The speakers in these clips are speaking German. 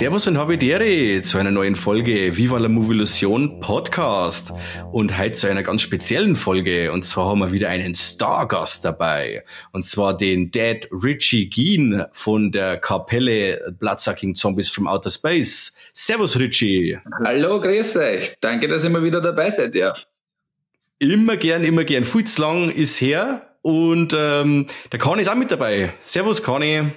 Servus und Habidere zu einer neuen Folge Viva la Movilusion Podcast und heute zu einer ganz speziellen Folge und zwar haben wir wieder einen Stargast dabei und zwar den Dad Richie Geen von der Kapelle Bloodsucking Zombies from Outer Space. Servus Richie. Hallo, grüß euch. Danke, dass ihr mal wieder dabei seid, ja. Immer gern, immer gern. Viel zu lang ist her und ähm, der Kani ist auch mit dabei. Servus Kani.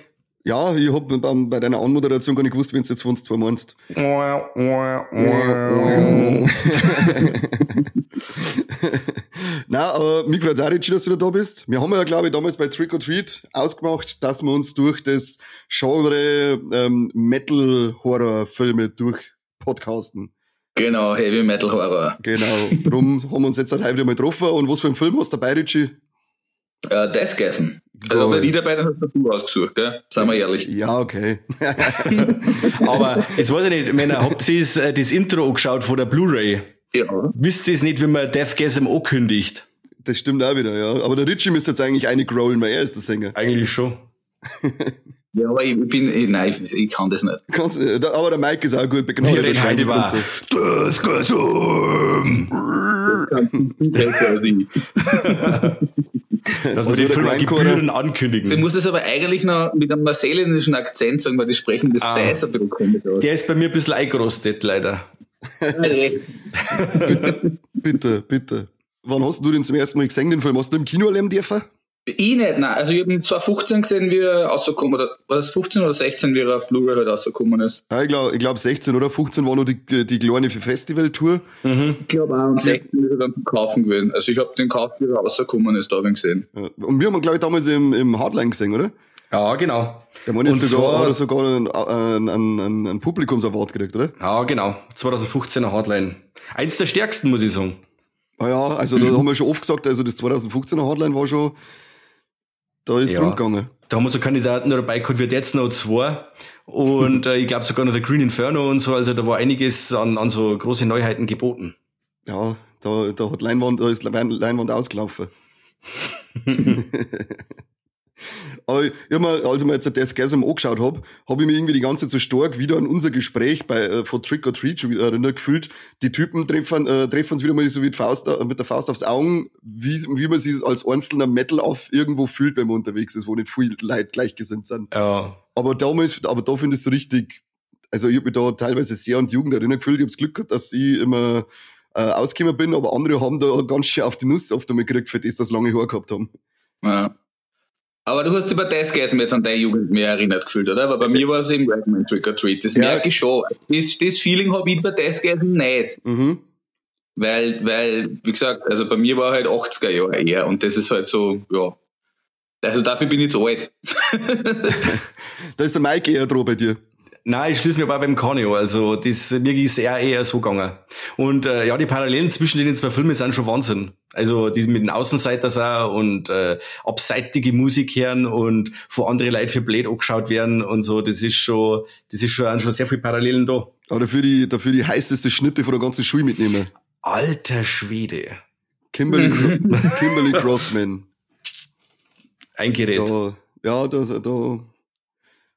Ja, ich hab bei deiner Anmoderation gar nicht gewusst, wenn du jetzt von uns zwei meinst. Na, aber mich freut auch, Richie, dass du da bist. Wir haben ja, glaube ich, damals bei Trick or Treat ausgemacht, dass wir uns durch das Genre ähm, Metal-Horror-Filme durch podcasten. Genau, Heavy Metal Horror. Genau, drum haben wir uns jetzt halt heute wieder mal getroffen. Und was für ein Film hast du dabei, Richie? Äh, Deathgasm. Also wenn ich dabei, dann hast du ausgesucht, gell? Seien wir ehrlich. Ja, okay. Aber jetzt weiß ich nicht, Männer, habt ihr das, äh, das Intro angeschaut von der Blu-ray? Ja. Wisst ihr es nicht, wenn man Deathgasm ankündigt? Das stimmt auch wieder, ja. Aber der Richie müsste jetzt eigentlich eine growlen, weil er ist der Sänger. Eigentlich schon. Ja, aber ich bin, ich, nein, ich, ich kann das nicht. Kannst, du nicht. aber der Mike ist auch gut Wir bekannt. reden heute über Deathgasm! Dass wir Also den der Film Gebühren Du ankündigen. musst es aber eigentlich noch mit einem neuseeländischen Akzent sagen, weil die sprechen das Ah. ah. ein bisschen komisch aus. Der ist bei mir ein bisschen eingerostet, leider. Nee. Bitte, bitte. Wann hast du den zum ersten Mal gesehen, den Film? Hast du im Kino erleben dürfen? Ich nicht, nein. Also ich habe ihn 2015 gesehen, wie er rausgekommen oder war das 15 oder 16, wie er auf Blu-ray halt rausgekommen ist. Ja, ich glaube ich glaub 16 oder 15 war noch die, die kleine Festivaltour. Ich glaube auch. Und 16 ist er dann zum Kaufen gewesen. Also ich habe den gekauft, wie er rausgekommen ist, da habe ich gesehen. Ja. Und wir haben ihn, glaube ich, damals im, im Hardline gesehen, oder? Ja, genau. Der Mann ist Und sogar, zwar- hat er sogar einen, einen, einen, einen, Publikumsaward gekriegt, oder? Ja, genau. 2015er Hardline. Eins der stärksten, muss ich sagen. Ah ja, also da haben wir schon oft gesagt, also das 2015er Hardline war schon, da ist es Ja. rumgegangen. Da haben wir so Kandidaten dabei gehabt wie Dead Snow 2 und äh, ich glaube sogar noch der Green Inferno und so. Also da war einiges an, an so große Neuheiten geboten. Ja, da, da hat Leinwand, da ist Lein- Leinwand ausgelaufen. Aber mir, als ich mir jetzt das Gasm angeschaut habe, habe ich mir irgendwie die ganze Zeit so stark wieder an unser Gespräch bei äh, von Trick or Treat schon wieder erinnert gefühlt. Die Typen treffen, äh, treffen uns wieder mal so die Faust, äh, mit der Faust aufs Augen, wie, wie man sich als einzelner Metal auf irgendwo fühlt, wenn man unterwegs ist, wo nicht viele Leute gleichgesinnt sind. Ja. Aber damals, aber da finde ich es so richtig, also ich habe mich da teilweise sehr an die Jugend erinnert gefühlt. Ich habe das Glück gehabt, dass ich immer äh, ausgekommen bin, aber andere haben da ganz schön auf die Nuss oft einmal gekriegt, für das, dass sie lange Haare gehabt haben. Ja. Aber du hast über das Gasm jetzt an deine Jugend mehr erinnert gefühlt, oder? Aber bei mir war es eben Ragman Trick or Treat. Das Ja. merke ich schon. Das, das Feeling habe ich bei das Gasm nicht. Mhm. Weil, weil, wie gesagt, also bei mir war halt 80er Jahre eher und das ist halt so, ja. Also dafür bin ich zu alt. Da ist der Mike eher dran bei dir. Nein, ich schließe mir aber beim an. Also, das, mir ist eher, eher so gegangen. Und äh, ja, die Parallelen zwischen den zwei Filmen sind schon Wahnsinn. Also, die mit den Außenseiters auch und äh, abseitige Musik hören und von anderen Leuten für blöd angeschaut werden und so. Das ist schon, das ist schon, schon sehr viele Parallelen da. Aber dafür die, dafür die heißeste Schnitte von der ganzen Schule mitnehmen. Alter Schwede. Kimberly, Kimberly Crossman. Eingerät. Da, ja, da, da,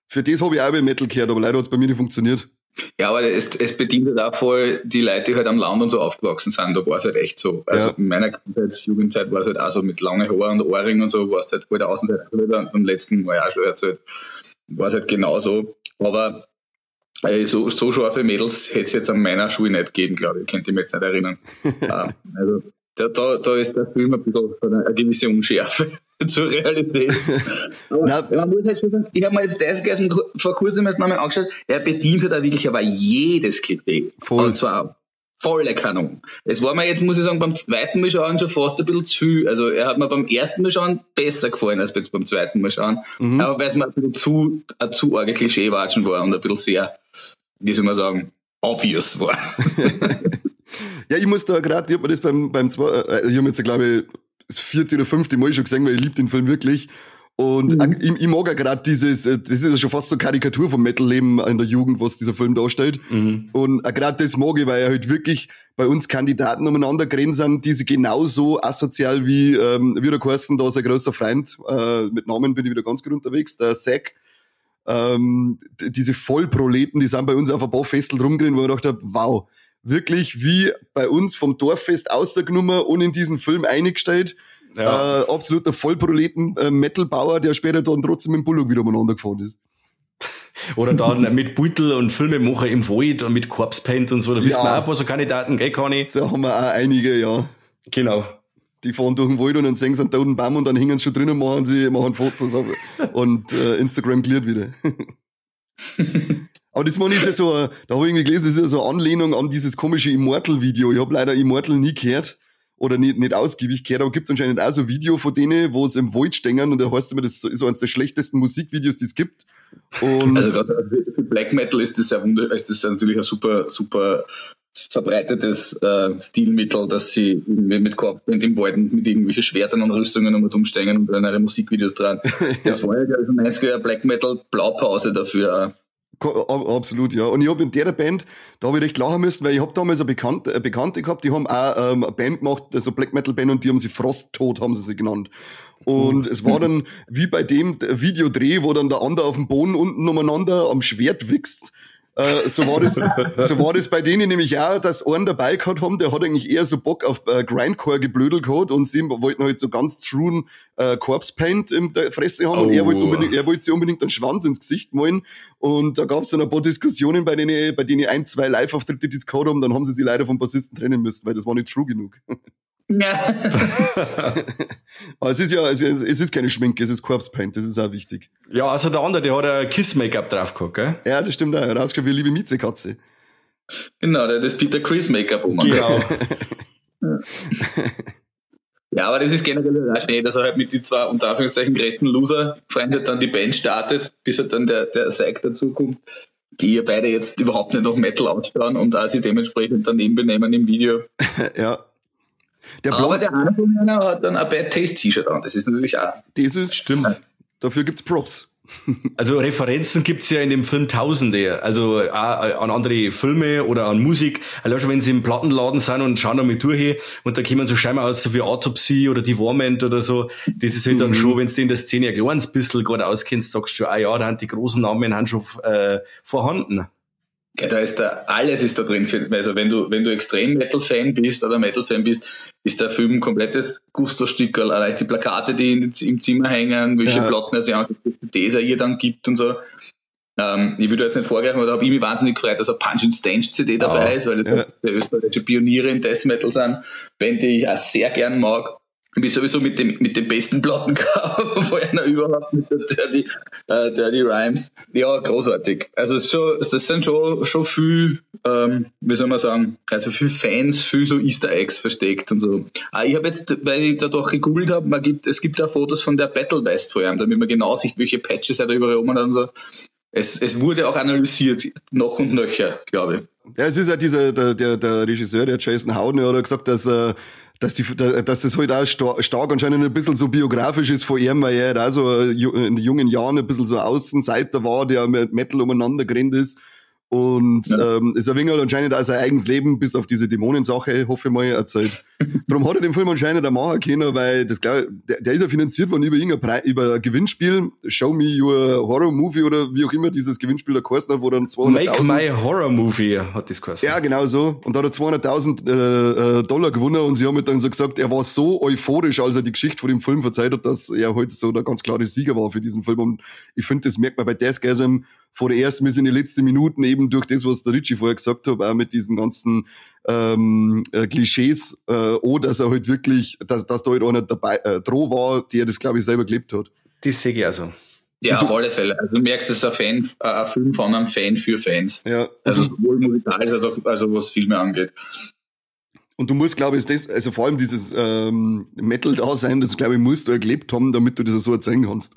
für das habe ich auch bei Metal gehört, aber leider hat es bei mir nicht funktioniert. Ja, aber es, es bedient halt auch voll die Leute, die halt am Land und so aufgewachsen sind. Da war es halt echt so. Also Ja. in meiner Kindheit, Jugendzeit war es halt auch so mit langen Haaren und Ohrringen und so, war es halt voll der Außenseiter. Wieder beim letzten Mal auch schon erzählt. War es halt genauso. Aber äh, so, so scharfe Mädels hätte es jetzt an meiner Schule nicht gegeben, glaube ich. Könnte ich mich jetzt nicht erinnern. Ah, also, da, da, da ist der Film ein bisschen eine gewisse Unschärfe zur Realität. Na- man muss halt schon sagen, ich habe mir jetzt das gestern vor kurzem erst nochmal angeschaut, er bedient halt auch wirklich aber jedes Klischee. Voll. Und zwar volle Kanon. Es war mir jetzt, muss ich sagen, beim zweiten Mal schauen schon fast ein bisschen zu viel. Also er hat mir beim ersten Mal schauen besser gefallen als beim zweiten Mal schauen. Mhm. Aber weil es mir ein bisschen zu, ein zu arge Klischeewatschen war und ein bisschen sehr, wie soll man sagen, obvious war. Ja, ich muss da gerade, ich hab mir das beim, beim zwei, äh, ich habe jetzt, glaube ich, das vierte oder fünfte Mal schon gesehen, weil ich liebe den Film wirklich. Und auch, ich, ich mag ja gerade dieses, äh, das ist ja schon fast so Karikatur vom Metal-Leben in der Jugend, was dieser Film darstellt. Und auch gerade das mag ich, weil er halt wirklich bei uns Kandidaten umeinander grenzen, die sich genauso asozial wie, ähm, wie der Carsten, da ist ein großer Freund, äh, mit Namen bin ich wieder ganz gut unterwegs, der Zack, ähm, diese Vollproleten, die sind bei uns auf ein paar Festel rumgerannt, wo ich gedacht habe, wow, wirklich wie bei uns vom Dorffest ausgenommen und in diesen Film eingestellt. Ja. Äh, absoluter Vollproleten-Metalbauer, äh, der später dann trotzdem mit dem Bullock wieder umeinander gefahren ist. Oder dann mit Beutel und Filmemacher im Wald und mit Corpse Paint und so. Da ja. wissen wir auch ein paar so Kandidaten, gell, Conny? Da haben wir auch einige, ja. Genau. Die fahren durch den Wald und dann sehen sie einen toten Baum und dann hängen sie schon drin und machen, sie, machen Fotos und äh, Instagram cleart wieder. Aber das meine ist ja so, da habe ich irgendwie gelesen, das ist ja so eine Anlehnung an dieses komische Immortal-Video. Ich habe leider Immortal nie gehört oder nicht, nicht ausgiebig gehört, aber gibt es anscheinend auch so ein Video von denen, wo es im Wald stehen und da heißt immer, das ist so eines der schlechtesten Musikvideos, die es gibt. Und also gerade für Black Metal ist das ja ist das natürlich ein super, super verbreitetes äh, Stilmittel, dass sie mit Korb in dem Wald mit irgendwelchen Schwertern und Rüstungen um umstehen und dann ihre Musikvideos dran. Das war ja, glaube ich, ein 90er Black Metal Blaupause dafür. Absolut, ja. Und ich habe in der Band, da habe ich recht lachen müssen, weil ich habe damals eine Bekannte, eine Bekannte gehabt, die haben auch ähm, eine Band gemacht, also Black Metal Band, und die haben sie Frosttod, haben sie sie genannt. Und es war dann wie bei dem Videodreh, wo dann der andere auf dem Boden unten umeinander am Schwert wächst. Äh, so war das, so war das bei denen nämlich auch, dass einen dabei gehabt haben, der hat eigentlich eher so Bock auf äh, Grindcore geblödelt gehabt und sie wollten halt so ganz truen äh, Corpse Paint in der Fresse haben oh. und er wollte oh. unbedingt, er wollte sich unbedingt einen Schwanz ins Gesicht malen und da gab es dann ein paar Diskussionen, bei denen, bei denen ein, zwei Live-Auftritte, die es gehabt haben, dann haben sie sie leider vom Bassisten trennen müssen, weil das war nicht true genug. Ja. Aber es ist ja, es ist, es ist keine Schminke, es ist Corpse Paint, das ist auch wichtig. Ja, also der andere, der hat ein Kiss-Make-up drauf gehabt, gell? Ja, das stimmt auch. Er hat ausgeschaut wie eine liebe Miezekatze. Genau, der hat das Peter Chris Make-up um. Genau. ja, aber das ist generell auch schnell, dass er halt mit die zwei unter Anführungszeichen größten Loser Freunde dann die Band startet, bis er dann der, der Seig dazukommt, die ja beide jetzt überhaupt nicht nach Metal ausschauen und auch sie dementsprechend daneben benehmen im Video. ja. Der Aber der ihnen hat dann ein Bad Taste T-Shirt an. Das ist natürlich auch. Das ist, stimmt. Dafür gibt's Props. Also Referenzen gibt's ja in dem Film tausende, also auch an andere Filme oder an Musik. Allein schon wenn sie im Plattenladen sind und schauen da mit durch und da kommen so scheinbar aus so wie Autopsy oder Devorment oder so. Das ist halt dann mhm. schon, wenn du in der Szene ein kleines bisschen gerade auskennst, sagst du, ah ja, da haben die großen Namen haben schon äh, vorhanden. Ja, da ist da, alles ist da drin. Also wenn du, wenn du extrem Metal-Fan bist oder Metal-Fan bist, ist der Film ein komplettes Gusto-Stück. Allein die Plakate, die in, im Zimmer hängen, welche ja. Platten er sich anguckt, die er ihr dann gibt und so. Ähm, ich würde jetzt nicht vorgreifen, aber da habe ich mich wahnsinnig gefreut, dass ein Punch and Stange CD dabei oh, ist, weil ja. der österreichische Pioniere im Death Metal sind. Band, die ich auch sehr gern mag wie sowieso mit dem, mit dem besten Plattencover vorher überhaupt mit der Dirty, äh, Dirty Rhymes. Ja, großartig. Also schon, das sind schon, schon viel, ähm, wie soll man sagen, also viel Fans, viel so Easter Eggs versteckt und so. Ah, ich habe jetzt, weil ich da doch gegoogelt habe, gibt, es gibt da Fotos von der Battle West vor allem, damit man genau sieht, welche Patches er da überall oben hat und so. Es, es wurde auch analysiert, noch und nöcher, glaube ich. Ja, es ist ja dieser, der, der, der Regisseur, der Jason Howden, hat gesagt, dass äh, dass, die, dass das halt auch stark anscheinend ein bisschen so biografisch ist von ihm, weil er halt auch so in jungen Jahren ein bisschen so Außenseiter war, der mit Metal umeinander gerannt ist und ja. ähm, ist ein wenig anscheinend auch sein eigenes Leben, bis auf diese Dämonensache, hoffe ich mal, erzählt. Darum hat er den Film anscheinend auch machen können, weil das glaub, der, der ist ja finanziert worden über irgendein über ein Gewinnspiel, Show Me Your Horror Movie oder wie auch immer dieses Gewinnspiel der geheißen hat, wo dann 200.000... Make My Horror Movie hat das geheißen. Ja, genau so. Und da hat er 200.000 äh, äh, Dollar gewonnen und sie haben dann so gesagt, er war so euphorisch, als er die Geschichte von dem Film verzeiht hat, dass er heute so der ganz klare Sieger war für diesen Film. Und ich finde, das merkt man bei Deathgasm vor der ersten bis in die letzten Minuten eben durch das, was der Ritchie vorher gesagt hat, auch mit diesen ganzen ähm, äh, Klischees, äh, oder dass er halt wirklich, dass, dass da halt einer dabei äh, droh war, der das, glaube ich, selber gelebt hat. Das sehe ich also. Ja, auf alle Fälle. Also du merkst, es ist ein, Fan, äh, ein Film von einem Fan für Fans. Ja. Also sowohl musikalisch als auch also was Filme angeht. Und du musst, glaube ich, das, also vor allem dieses ähm, Metal-Dasein, das, glaube ich, musst du erlebt haben, damit du das so erzählen kannst.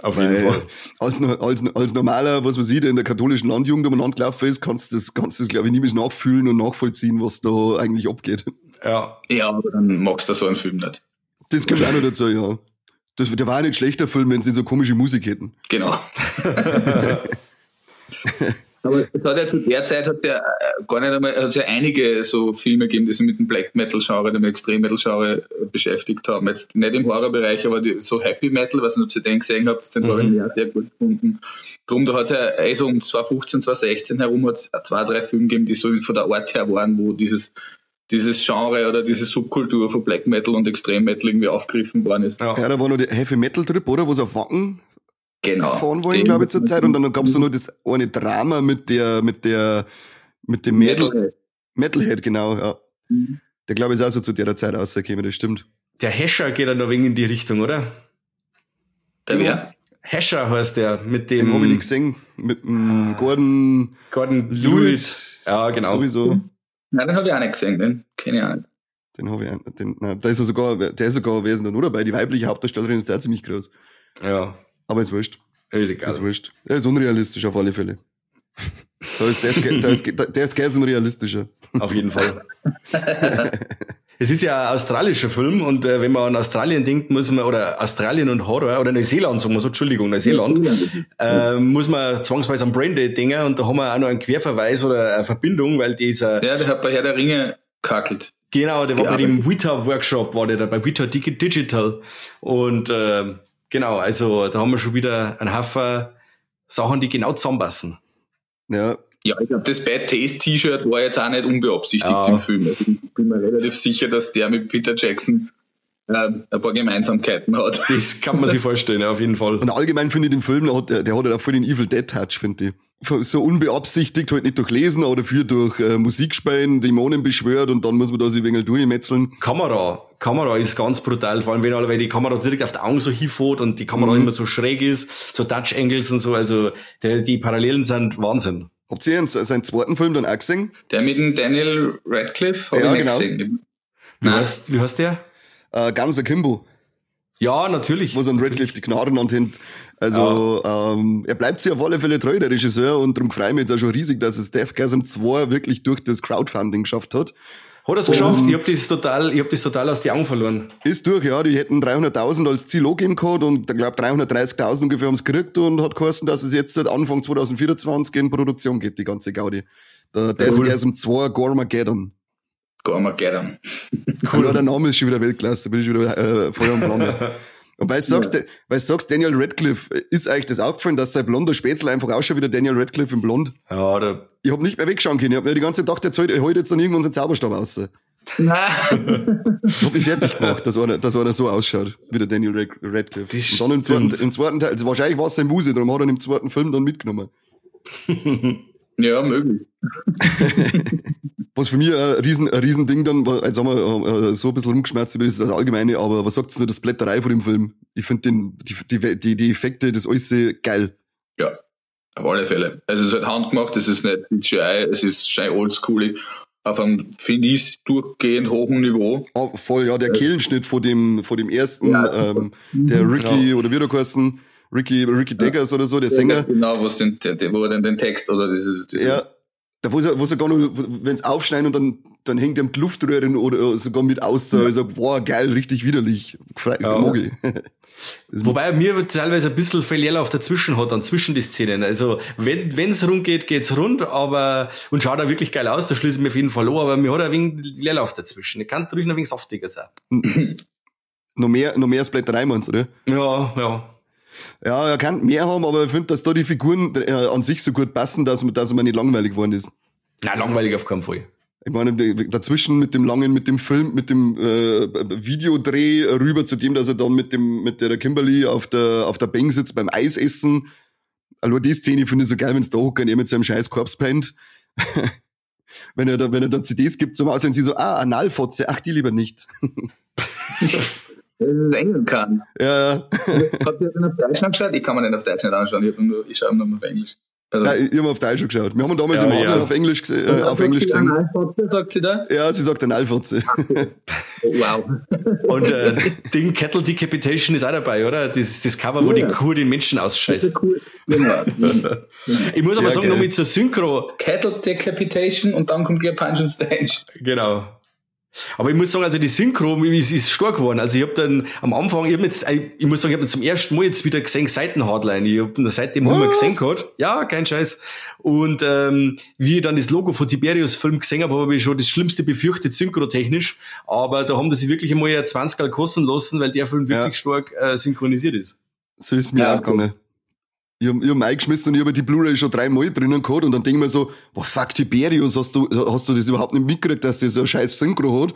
Auf jeden Weil Fall. Als, als, als normaler, was ich, der in der katholischen Landjugend umeinander gelaufen ist, kannst du das, kannst das, glaube ich, nie mehr nachfühlen und nachvollziehen, was da eigentlich abgeht. Ja. Ja, aber dann magst du so einen Film nicht. Das kommt auch noch dazu, ja. Das, der war ein nicht schlechter Film, wenn sie so komische Musik hätten. Genau. Aber es hat ja zu der Zeit hat ja äh, gar nicht einmal, hat ja einige so Filme gegeben, die sich mit dem Black Metal Genre, dem Extrem Metal Genre äh, beschäftigt haben. Jetzt nicht im Horrorbereich, aber die, so Happy Metal, weiß nicht, ob ihr den gesehen habt, den mhm. habe ich ja sehr gut gefunden. Drum, da hat es ja also um 2015, 2016 herum hat es zwei, drei Filme gegeben, die so von der Art her waren, wo dieses dieses Genre oder diese Subkultur von Black Metal und Extrem Metal irgendwie aufgegriffen worden ist. Ja, ja da war noch der Heavy Metal Trip, oder? Wo sie auf Wacken genau. fahren wollen, glaube ich, zur Zeit. Und dann gab es noch das eine Drama mit der, mit der, mit dem Metal, Metalhead, Metalhead genau, ja. Mhm. Der glaube ich ist auch so zu der Zeit rausgekommen, das stimmt. Der Hescher geht dann noch wegen in die Richtung, oder? Der wer? Hescher heißt der, mit dem. Den habe ich nicht gesehen, mit dem Gordon, Gordon Lewitt. Ja, genau. Sowieso. Nein, den habe ich auch nicht gesehen, den kenne ich auch nicht. Den habe ich auch den, nein, da ist er sogar, der ist sogar gewesen dann, oder? Weil die weibliche Hauptdarstellerin ist der ziemlich groß. Ja. Aber ist wurscht. Ist egal. Ist wurscht. Er ist unrealistisch auf alle Fälle. Da ist der, der, ist, der ist ganz unrealistischer. Auf jeden Fall. es ist ja ein australischer Film und äh, wenn man an Australien denkt, muss man, oder Australien und Horror, oder Neuseeland, sagen wir so, Entschuldigung, Neuseeland, äh, muss man zwangsweise an Braindead denken und da haben wir auch noch einen Querverweis oder eine Verbindung, weil dieser. Ja, der hat bei Herr der Ringe kakelt. Genau, der war bei dem Vita Workshop, war der da bei Vita Digital und äh, genau, also da haben wir schon wieder einen Haufen Sachen, die genau zusammenpassen. Ja. Ja, ich glaube, das Bad Taste T-Shirt war jetzt auch nicht unbeabsichtigt ja. im Film. Also ich bin mir relativ sicher, dass der mit Peter Jackson äh, ein paar Gemeinsamkeiten hat. Das kann man sich vorstellen, ja, auf jeden Fall. Und allgemein finde ich den Film, der hat, der hat halt auch voll den Evil Dead Touch, finde ich. So unbeabsichtigt, halt nicht durch Lesen, aber dafür durch äh, Musik spielen, Dämonen beschwört und dann muss man da sich ein wenig durchmetzeln. Kamera, Kamera ist ganz brutal, vor allem wenn alle, weil die Kamera direkt auf die Augen so hinfährt und die Kamera mhm. immer so schräg ist, so Touch Angles und so, also die, die Parallelen sind Wahnsinn. Habt ihr seinen zweiten Film dann auch gesehen? Der mit dem Daniel Radcliffe habe ja, ich genau. gesehen. Wie heißt, wie heißt der? Äh, Ganz Akimbo. Ja, natürlich. Wo so ein Radcliffe die Gnaden anhängt. Also, ja. ähm, er bleibt sich auf alle Fälle treu, der Regisseur, und darum freue ich mich jetzt auch schon riesig, dass es Deathgasm 2 wirklich durch das Crowdfunding geschafft hat. Hat er es geschafft? Ich habe das total, ich hab das total aus den Augen verloren. Ist durch, ja. Die hätten 300.000 als Ziel angegeben gehabt und ich glaube 330.000 ungefähr haben es gekriegt und hat geheißen, dass es jetzt seit Anfang 2024 in Produktion geht, die ganze Gaudi. Der Deathgasm 2 Gormageddon. Gormageddon. Cool. Ja, der Name ist schon wieder Weltklasse, da bin ich wieder äh, Feuer und Flamme. Und weil du sagst, ja. weil sagst, Daniel Radcliffe, ist eigentlich das aufgefallen, dass sein blonder Spätzle einfach auch schon wieder Daniel Radcliffe im Blond? Ja, der Ich hab nicht mehr wegschauen können. Ich hab mir die ganze Zeit gedacht, jetzt holt, holt jetzt dann irgendwann seinen Zauberstab raus. Nein. ich hab mich fertig gemacht, dass einer, dass einer so ausschaut, wie der Daniel Radcliffe. Und dann im zweiten, im zweiten Teil, also wahrscheinlich war es sein Muse, darum hat er ihn im zweiten Film dann mitgenommen. Ja, möglich. was für mich ein riesen, ein riesen Ding dann war, jetzt haben wir äh, so ein bisschen rumgeschmerzt über das Allgemeine, aber was sagt ihr das Blätterei von dem Film? Ich finde die, die, die, die Effekte, das alles geil. Ja, auf alle Fälle. Also es ist halt handgemacht, es ist nicht CGI, es ist schön oldschoolig, auf einem, finde ich, durchgehend hohen Niveau. Oh, voll, ja, der Kehlenschnitt von dem, von dem ersten, ja, ähm, der Ricky, ja. oder wie du heißen, Ricky, Ricky Deggers ja. oder so, der Sänger. Genau, was den, der, wo er den Text, also dieses, dieses ja, da wo sie, wo sie gar noch, wenn es aufschneiden und dann, dann hängt er mit Luftröhren oder sogar mit aus, ja. also, boah, geil, richtig widerlich. Ja. Mag ich. Wobei mir teilweise ein bisschen viel Leerlauf dazwischen hat, dann zwischen die Szenen. Also, wenn es rund geht, geht's rund, aber, und schaut auch wirklich geil aus, da schließe ich mir auf jeden Fall an, aber mir hat ein wenig Leerlauf dazwischen. Ich kann ruhig noch ein wenig saftiger sein. noch mehr, noch mehr Splatterei meinst du, oder? Ja, ja. Ja, er kann mehr haben, aber ich finde, dass da die Figuren äh, an sich so gut passen, dass, dass man nicht langweilig geworden ist. Nein, langweilig auf keinen Fall. Ich meine, dazwischen mit dem langen, mit dem Film, mit dem äh, Videodreh rüber zu dem, dass er dann mit dem, mit der Kimberly auf der, auf der Bank sitzt beim Eisessen. Also die Szene finde ich so geil, wenn es da hoch und er mit seinem scheiß Korps pennt. wenn er da, wenn er dann CDs gibt zum Aussehen, sie so, ah, Analfotze, ach, die lieber nicht. dass es Englisch kann. Ja, ja. Habt ihr das auf Deutsch angeschaut? Ich kann mir nicht auf Deutsch nicht anschauen, ich, nur, ich schaue nur auf Englisch. Also, ja, ich habe auf Deutsch schon geschaut. Wir haben damals ja, im ja. auf Englisch, äh, auf Englisch gesehen. sagt sie da? Ja, sie sagt Analfotze. wow. Und äh, Ding Kettle Decapitation ist auch dabei, oder? Das, das Cover, wo ja. die Kuh den Menschen ausscheißt. Cool. Genau. ich muss aber sagen, noch mit zur Synchro. Kettle Decapitation und dann kommt gleich Punch and Stage. Genau. Aber ich muss sagen, also die Synchro ist, ist stark geworden. Also ich habe dann am Anfang, ich, hab jetzt, ich muss sagen, ich habe zum ersten Mal jetzt wieder gesehen Seitenhardline. Ich habe seitdem nicht mehr gesehen gehabt. Ja, kein Scheiß. Und ähm, wie ich dann das Logo von Tiberius Film gesehen habe, habe ich schon das Schlimmste befürchtet, synchrotechnisch. Aber da haben sie wirklich einmal 20 kosten lassen, weil der Film wirklich ja. stark äh, synchronisiert ist. So ist mir ja, auch gegangen. Ich hab, ich hab eingeschmissen und ich habe die Blu-ray schon dreimal drinnen gehabt und dann denke ich mir so, boah, fuck, Tiberius, hast du, hast du das überhaupt nicht mitgekriegt, dass der so ein scheiß Synchro hat?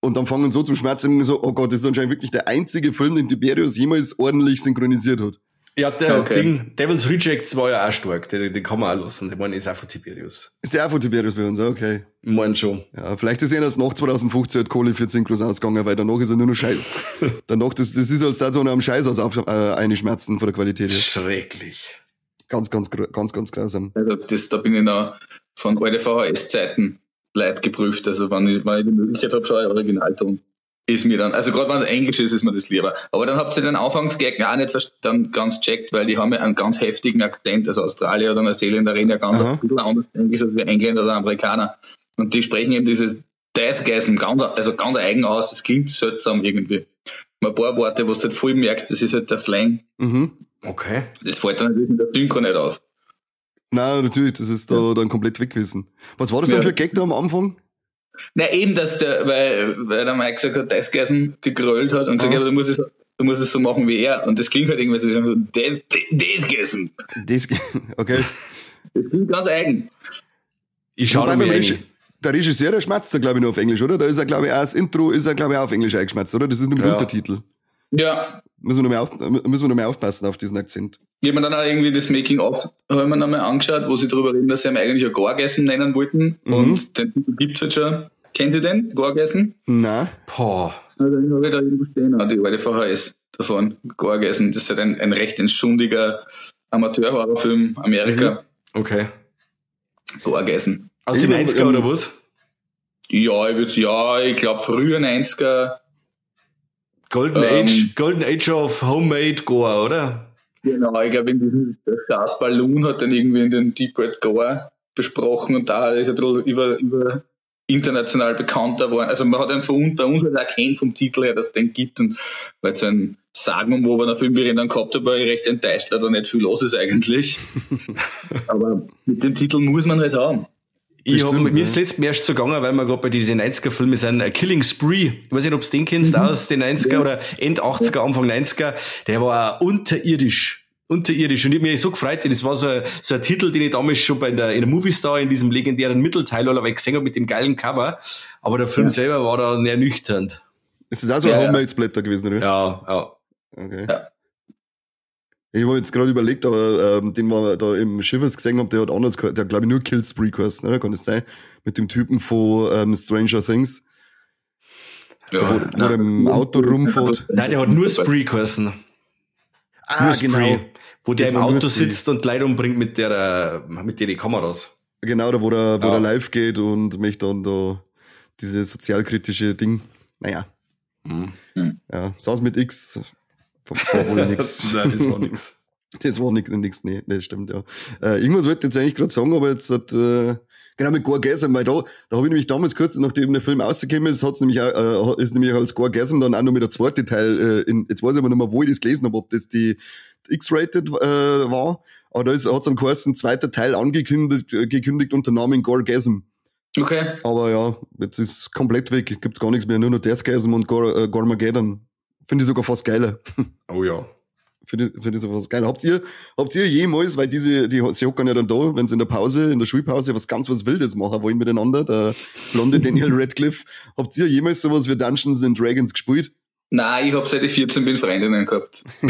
Und dann fangen so zum Schmerzen so, oh Gott, das ist anscheinend wirklich der einzige Film, den Tiberius jemals ordentlich synchronisiert hat. Ja, der okay. Ding, Devil's Rejects war ja auch stark, den, den kann man auch lassen. Der meine ist auch von Tiberius. Ist der auch von Tiberius bei uns, okay. Ich meine schon. Ja, vielleicht ist er erst nach 2015 hat Kohle für Synchros ausgegangen, weil danach ist er nur noch Scheiß. danach, das, das ist als da so am Scheiß aus auf, äh, eine Schmerzen von der Qualität. Her. Schrecklich. Ganz, ganz, ganz, ganz grausam. Also das, da bin ich noch von alten VHS-Zeiten leid geprüft. Also wenn ich, wenn ich die Möglichkeit habe, schaue ich Originalton ist mir dann, also gerade wenn es Englisch ist, ist mir das lieber. Aber dann habt ihr den Anfangsgag auch nicht dann ganz checkt, weil die haben ja einen ganz heftigen Akzent, also Australier oder Neuseeländer reden ja ganz ein bisschen anders Englisch als wir Engländer oder Amerikaner. Und die sprechen eben dieses Deathgasm ganz, also ganz eigen aus, das klingt seltsam irgendwie. Ein paar Worte, wo du halt voll merkst, das ist halt der Slang. Mhm. Okay. Das fällt dann natürlich mit der Synchro nicht auf. Nein, natürlich, das ist da dann komplett weggewissen. Was war das ja. denn für Gag da am Anfang? Na eben, dass der, weil, weil der Mike gesagt hat, Deathgasm gegrölt hat und gesagt, ja, aber du musst es, du musst es so machen wie er. Und das klingt halt irgendwie so, Deathgasm. Okay. Das klingt ganz eigen. Ich schaue mir Reg Der Regisseur, der schmerzt da, glaube ich, nur auf Englisch, oder? Da ist er, glaube ich, auch das Intro ist er, glaube ich, auch auf Englisch eingeschmerzt, oder? Das ist nur mit ja. Untertitel. Ja. Müssen wir, noch mehr auf, müssen wir noch mehr aufpassen auf diesen Akzent. Ich habe mir dann auch irgendwie das Making-of nochmal angeschaut, wo sie darüber reden, dass sie ihn eigentlich ein Gorgessen nennen wollten. Mhm. Und den gibt es halt schon. Kennen Sie den, Gorgessen? Nein. Boah. Also, den habe ich da irgendwo stehen, die alte VHS davon, Gorgessen. Das ist halt ein, ein recht entschuldiger Amateur-Horrorfilm, Amerika. Mhm. Okay. Gorgessen. Aus den 90er oder was? Ja, ich würde ja, ich glaube früher 90er. Golden ähm, Age, Golden Age of Homemade Gore, oder? Genau, ich glaube, der Stars Balloon hat dann irgendwie in den Deep Red Gore besprochen und da ist ein bisschen über, über international bekannter geworden. Also man hat ihn von, bei uns halt erkannt vom Titel her, dass es den gibt und weil es ein sagenumwobener Film wie ich dann gehabt habe, war ich recht enttäuscht, weil da nicht viel los ist eigentlich. Aber mit dem Titel muss man halt haben. Ich habe mir ist letztes Mal erst so gegangen, weil wir gerade bei diesen 90er-Filmen sind, A Killing Spree. Ich weiß nicht, ob du den kennst, mhm. aus den 90er ja. oder End 80er, Anfang 90er. Der war unterirdisch. Unterirdisch. Und ich habe mich so gefreut, das war so, so ein Titel, den ich damals schon bei der, in der Movie Star in diesem legendären Mittelteil allerweil gesehen habe mit dem geilen Cover. Aber der Film ja. selber war dann ernüchternd. Ist das auch so ein ja, Homemade-Splatter gewesen, oder? Ja, ja. Okay. Ja. Ich habe jetzt gerade überlegt, aber ähm, den wir da im Schiffers gesehen haben, der hat anders gehört, der glaube ich nur Kill Spree geheißen, oder? Kann das sein? Mit dem Typen von ähm, Stranger Things. Ja, wo, wo der im Auto rumfährt. Nein, der hat nur Spree geheißen. Ah, nur Spree, genau. Wo der im Auto sitzt und Leute umbringt mit der, mit der Kameras. Genau, da wo der, wo ja. der live geht und mich dann da diese sozialkritische Ding. Naja. Mhm. Ja, saß mit X, war wohl nix. Nein, das war nix. Das war nix, nix nee, das stimmt, ja. Äh, irgendwas wollte ich jetzt eigentlich gerade sagen, aber jetzt hat, äh, genau mit Gorgasm, weil da, da habe ich nämlich damals kurz, nachdem der Film rausgekommen ist, hat's nämlich auch, äh, ist nämlich als Gorgasm dann auch noch mit der zweite Teil, äh, in, jetzt weiß ich aber nicht mehr, wo ich das gelesen habe, ob das die X-Rated äh, war, aber da ist, hat's am geheißen, zweiter Teil angekündigt, äh, gekündigt unter Namen Gorgasm. Okay. Aber ja, jetzt ist komplett weg, gibt's gar nichts mehr, nur noch Deathgasm und Gor, äh, Gormageddon. Finde ich sogar fast geiler. Oh ja. Finde find ich sogar fast geiler. Habt ihr, habt ihr jemals, weil diese, die, sie hocken ja dann da, wenn sie in der Pause, in der Schulpause was ganz was Wildes machen wollen miteinander, der blonde Daniel Radcliffe, habt ihr jemals sowas wie Dungeons and Dragons gespielt? Nein, ich habe seit ich 14 bin Freundinnen gehabt. äh,